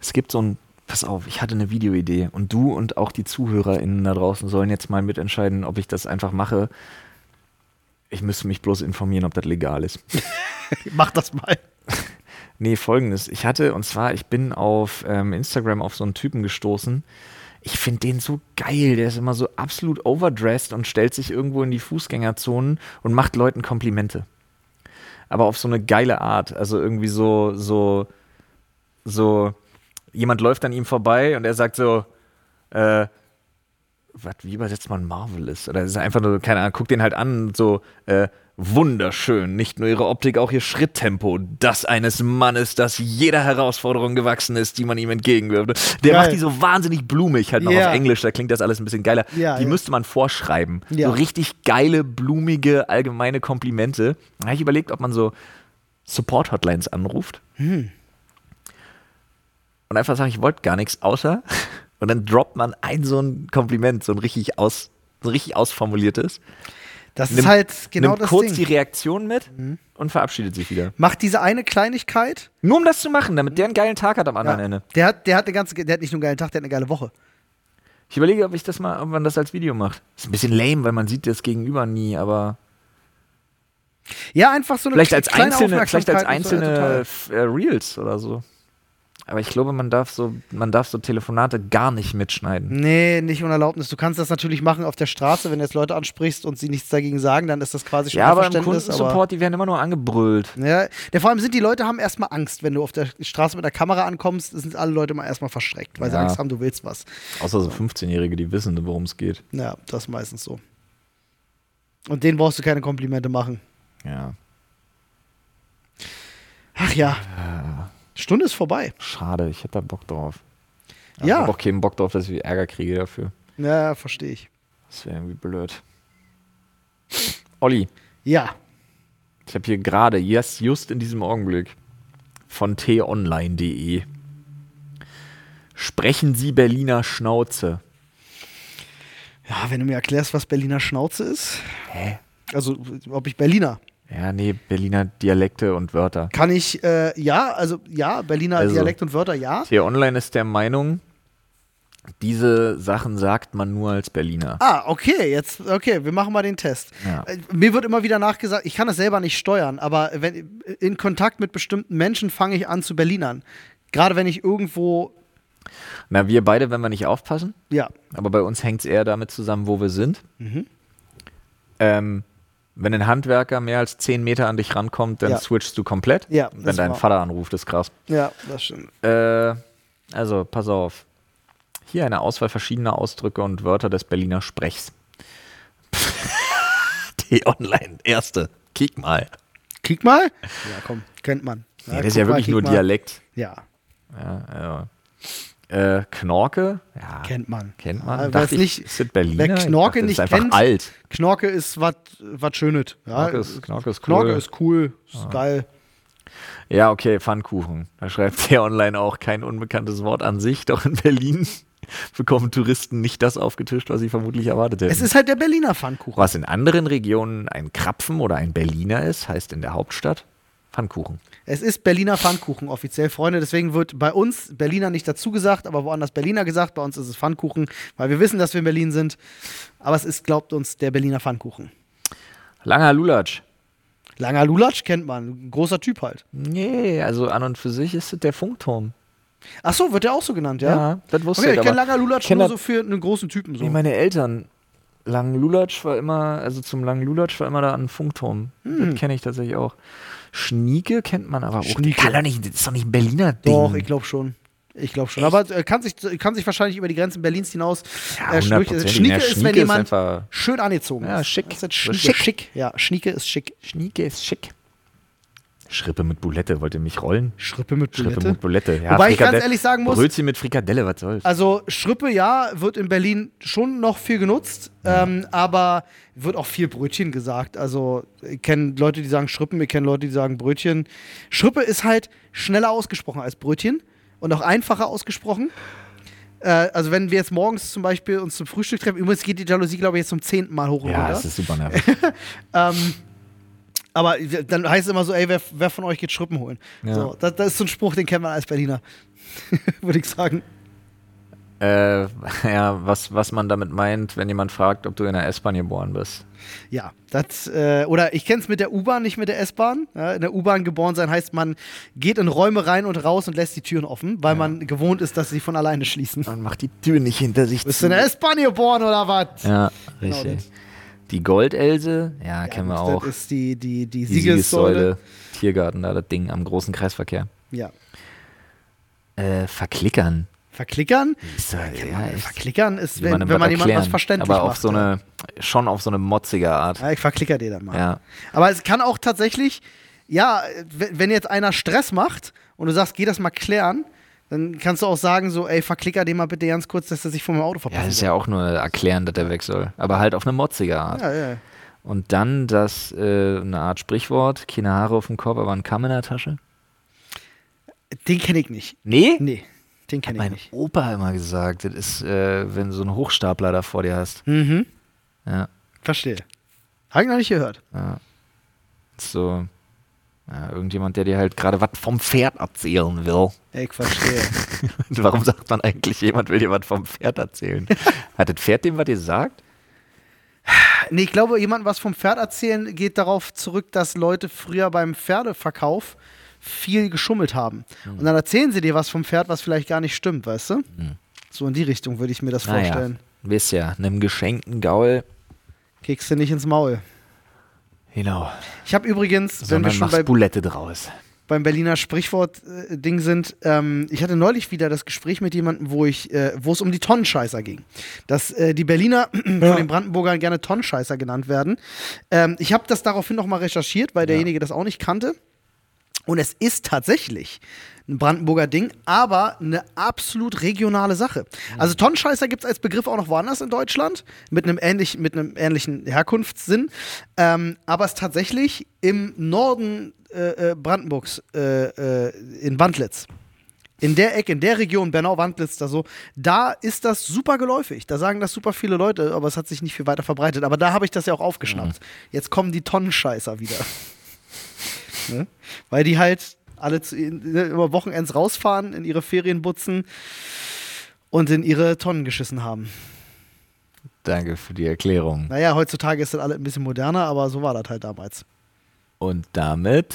Es gibt so ein pass auf, ich hatte eine Videoidee und du und auch die ZuhörerInnen da draußen sollen jetzt mal mitentscheiden, ob ich das einfach mache. Ich müsste mich bloß informieren, ob das legal ist. Mach das mal. nee, folgendes. Ich hatte, und zwar, ich bin auf ähm, Instagram auf so einen Typen gestoßen. Ich finde den so geil. Der ist immer so absolut overdressed und stellt sich irgendwo in die Fußgängerzonen und macht Leuten Komplimente. Aber auf so eine geile Art. Also irgendwie so, so, so, jemand läuft an ihm vorbei und er sagt so, äh, was, wie übersetzt man Marvelous? Oder ist einfach nur, keine Ahnung, guck den halt an, so, äh, wunderschön. Nicht nur ihre Optik, auch ihr Schritttempo. Das eines Mannes, das jeder Herausforderung gewachsen ist, die man ihm entgegenwirft. Der Geil. macht die so wahnsinnig blumig, halt noch yeah. auf Englisch, da klingt das alles ein bisschen geiler. Ja, die ja. müsste man vorschreiben. Ja. So richtig geile, blumige, allgemeine Komplimente. Da habe ich überlegt, ob man so Support-Hotlines anruft. Hm. Und einfach sagt, ich wollte gar nichts, außer und dann droppt man ein so ein Kompliment, so ein richtig, aus, so richtig ausformuliertes. Das nimmt, ist halt genau nimmt das kurz Ding. die Reaktion mit mhm. und verabschiedet sich wieder. Macht diese eine Kleinigkeit. Nur um das zu machen, damit der einen geilen Tag hat am anderen ja. Ende. Der hat, der hat eine ganze, der hat nicht nur einen geilen Tag, der hat eine geile Woche. Ich überlege, ob ich das mal, ob man das als Video macht. Ist ein bisschen lame, weil man sieht das Gegenüber nie, aber ja, einfach so eine vielleicht als einzelne, vielleicht als einzelne so, ja, Reels oder so. Aber ich glaube, man darf so, man darf so Telefonate gar nicht mitschneiden. Nee, nicht ohne Erlaubnis. Du kannst das natürlich machen auf der Straße, wenn du jetzt Leute ansprichst und sie nichts dagegen sagen, dann ist das quasi schon Ja, aber im Kundensupport, die werden immer nur angebrüllt. Ja, der, vor allem sind die Leute haben erstmal Angst, wenn du auf der Straße mit der Kamera ankommst, sind alle Leute mal erstmal verschreckt, weil ja. sie Angst haben, du willst was. Außer so 15-Jährige, die wissen, worum es geht. Ja, das ist meistens so. Und denen brauchst du keine Komplimente machen. Ja. Ach ja. ja. Stunde ist vorbei. Schade, ich hätte da Bock drauf. Ja. Ich habe auch keinen Bock drauf, dass ich Ärger kriege dafür. Ja, verstehe ich. Das wäre irgendwie blöd. Olli. Ja. Ich habe hier gerade, yes, just in diesem Augenblick, von t-online.de. Sprechen Sie Berliner Schnauze? Ja, wenn du mir erklärst, was Berliner Schnauze ist. Hä? Also, ob ich Berliner. Ja, nee, Berliner Dialekte und Wörter. Kann ich, äh, ja, also ja, Berliner also, Dialekt und Wörter, ja. Hier online ist der Meinung, diese Sachen sagt man nur als Berliner. Ah, okay, jetzt, okay, wir machen mal den Test. Ja. Äh, mir wird immer wieder nachgesagt, ich kann das selber nicht steuern, aber wenn, in Kontakt mit bestimmten Menschen fange ich an zu Berlinern. Gerade wenn ich irgendwo. Na, wir beide, wenn wir nicht aufpassen. Ja. Aber bei uns hängt es eher damit zusammen, wo wir sind. Mhm. Ähm, wenn ein Handwerker mehr als 10 Meter an dich rankommt, dann ja. switchst du komplett. Ja, wenn dein Vater anruft, ist krass. Ja, das stimmt. Äh, also, pass auf. Hier eine Auswahl verschiedener Ausdrücke und Wörter des Berliner Sprechs. Die online erste. Kick mal. Kick mal? Ja, komm, kennt man. Ja, nee, das ist ja wirklich nur mal. Dialekt. Ja. Ja, ja. Äh, Knorke, ja. Kennt man. Kennt man. Ja, Dachte nicht, ist das Berliner? Wer Knorke nicht ist kennt, alt. Knorke ist was Schönes. Ja, Knorke, ist, Knorke ist cool. Knorke ist cool, ist ja. geil. Ja, okay, Pfannkuchen. Da schreibt der online auch kein unbekanntes Wort an sich, doch in Berlin bekommen Touristen nicht das aufgetischt, was sie vermutlich erwartet hätten. Es ist halt der Berliner Pfannkuchen. Was in anderen Regionen ein Krapfen oder ein Berliner ist, heißt in der Hauptstadt Pfannkuchen. Es ist Berliner Pfannkuchen offiziell, Freunde. Deswegen wird bei uns Berliner nicht dazu gesagt, aber woanders Berliner gesagt. Bei uns ist es Pfannkuchen, weil wir wissen, dass wir in Berlin sind. Aber es ist, glaubt uns, der Berliner Pfannkuchen. Langer Lulatsch. Langer Lulatsch kennt man. Großer Typ halt. Nee, also an und für sich ist es der Funkturm. Ach so, wird der auch so genannt, ja? das wusste Okay, ich ich. kenne Langer Lulatsch kenn nur so für einen großen Typen. So. Nee, meine Eltern. Lang Lulatsch war immer, also zum Lang Lulatsch war immer da ein Funkturm. Das kenne ich tatsächlich auch. Schnieke kennt man aber auch. Hm. Schnieke. Kann doch nicht, das ist doch nicht ein Berliner Ding. Doch, ich glaube schon. Ich glaube schon. Aber äh, kann sich, kann sich wahrscheinlich über die Grenzen Berlins hinaus ja, äh, schnieke, 100%. Schnieke Ja, ist, wenn jemand schön angezogen Ja, ist. schick. Ist schick. schick. Ja, Schnieke ist schick. Schnieke ist schick. Schrippe mit Bulette, wollt ihr mich rollen? Schrippe mit Schrippe Bulette. mit Bulette. Ja, Wobei ich ganz Frikadell- ehrlich sagen muss, Brötchen mit Frikadelle, was soll's? also Schrippe, ja, wird in Berlin schon noch viel genutzt, ähm, aber wird auch viel Brötchen gesagt. Also ich kenne Leute, die sagen Schrippen, ich kenne Leute, die sagen Brötchen. Schrippe ist halt schneller ausgesprochen als Brötchen und auch einfacher ausgesprochen. Äh, also wenn wir jetzt morgens zum Beispiel uns zum Frühstück treffen, übrigens geht die Jalousie, glaube ich, jetzt zum zehnten Mal hoch und ja, runter. das ist super nervig. Ähm, aber dann heißt es immer so, ey, wer, wer von euch geht Schrippen holen? Ja. So, das, das ist so ein Spruch, den kennt man als Berliner. Würde ich sagen. äh, ja, was, was man damit meint, wenn jemand fragt, ob du in der S-Bahn geboren bist. Ja, das, äh, oder ich kenne es mit der U-Bahn, nicht mit der S-Bahn. Ja, in der U-Bahn geboren sein heißt, man geht in Räume rein und raus und lässt die Türen offen, weil man gewohnt ist, dass sie von alleine schließen. Man macht die Tür nicht hinter sich Bist du in der S-Bahn geboren oder was? Ja, Genau richtig. das. Die Goldelse, ja, kennen wir auch. Das ist die, die, die Die Siegessäule. Siegessäule, Tiergarten, da das Ding am großen Kreisverkehr. Ja. Äh, verklickern. Verklickern? Ist ja, echt, Verklickern ist, wenn, wenn man jemandem was verständlich Aber auf macht. so ja. eine, schon auf so eine motzige Art. Ja, ich verklicker dir dann mal. Ja. Aber es kann auch tatsächlich, ja, wenn jetzt einer Stress macht und du sagst, geh das mal klären, dann kannst du auch sagen, so, ey, verklicker den mal bitte ganz kurz, dass er sich von meinem Auto Ja, verpassen das ist ja auch nur erklären, dass der weg soll. Aber halt auf eine motzige Art. ja, ja. Und dann das, äh, eine Art Sprichwort, keine Haare auf dem Kopf, aber ein Kamm in der Tasche. Den kenne ich nicht. Nee? Nee, den kenne ich Mein nicht. Opa immer gesagt, das ist, äh, wenn du so einen Hochstapler da vor dir hast. Mhm, Ja, verstehe. Habe ich noch nicht gehört. ja. So, ja, irgendjemand, der dir halt gerade was vom Pferd erzählen will. Ich verstehe. Warum sagt man eigentlich, jemand will dir was vom Pferd erzählen? Hat das Pferd dem was gesagt? nee, ich glaube, jemand was vom Pferd erzählen geht darauf zurück, dass Leute früher beim Pferdeverkauf viel geschummelt haben. Hm. Und dann erzählen sie dir was vom Pferd, was vielleicht gar nicht stimmt, weißt du? So in die Richtung würde ich mir das vorstellen. Naja, wisst ja, einem geschenkten Gaul. Kriegst du nicht ins Maul. Genau. Ich habe übrigens, wenn wir Sondern schon bei, Bulette draus. beim Berliner Sprichwort-Ding sind, ähm, ich hatte neulich wieder das Gespräch mit jemandem, wo ich, äh, wo es um die Tonnenscheißer ging. Dass äh, die Berliner von den Brandenburgern gerne Tonnenscheißer genannt werden. Ähm, ich habe das daraufhin nochmal recherchiert, weil derjenige das auch nicht kannte. Und es ist tatsächlich ein Brandenburger Ding, aber eine absolut regionale Sache. Also Tonnenscheißer gibt es als Begriff auch noch woanders in Deutschland, mit einem, ähnlich, mit einem ähnlichen Herkunftssinn. Ähm, aber es ist tatsächlich im Norden äh, äh, Brandenburgs, äh, äh, in Wandlitz. In der Ecke, in der Region, Bernau-Wandlitz, da so, da ist das super geläufig. Da sagen das super viele Leute, aber es hat sich nicht viel weiter verbreitet. Aber da habe ich das ja auch aufgeschnappt. Jetzt kommen die Tonnenscheißer wieder. ne? Weil die halt alle zu, immer Wochenends rausfahren, in ihre Ferienbutzen und in ihre Tonnen geschissen haben. Danke für die Erklärung. Naja, heutzutage ist das alles ein bisschen moderner, aber so war das halt damals. Und damit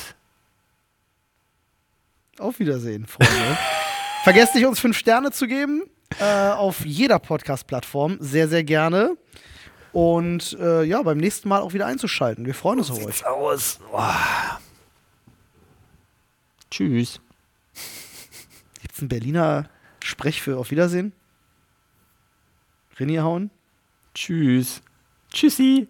Auf Wiedersehen, Freunde. Vergesst nicht, uns fünf Sterne zu geben. Äh, auf jeder Podcast-Plattform. Sehr, sehr gerne. Und äh, ja, beim nächsten Mal auch wieder einzuschalten. Wir freuen uns auf euch. aus. Boah. Tschüss. Gibt es einen Berliner Sprech für Auf Wiedersehen? Renier hauen? Tschüss. Tschüssi.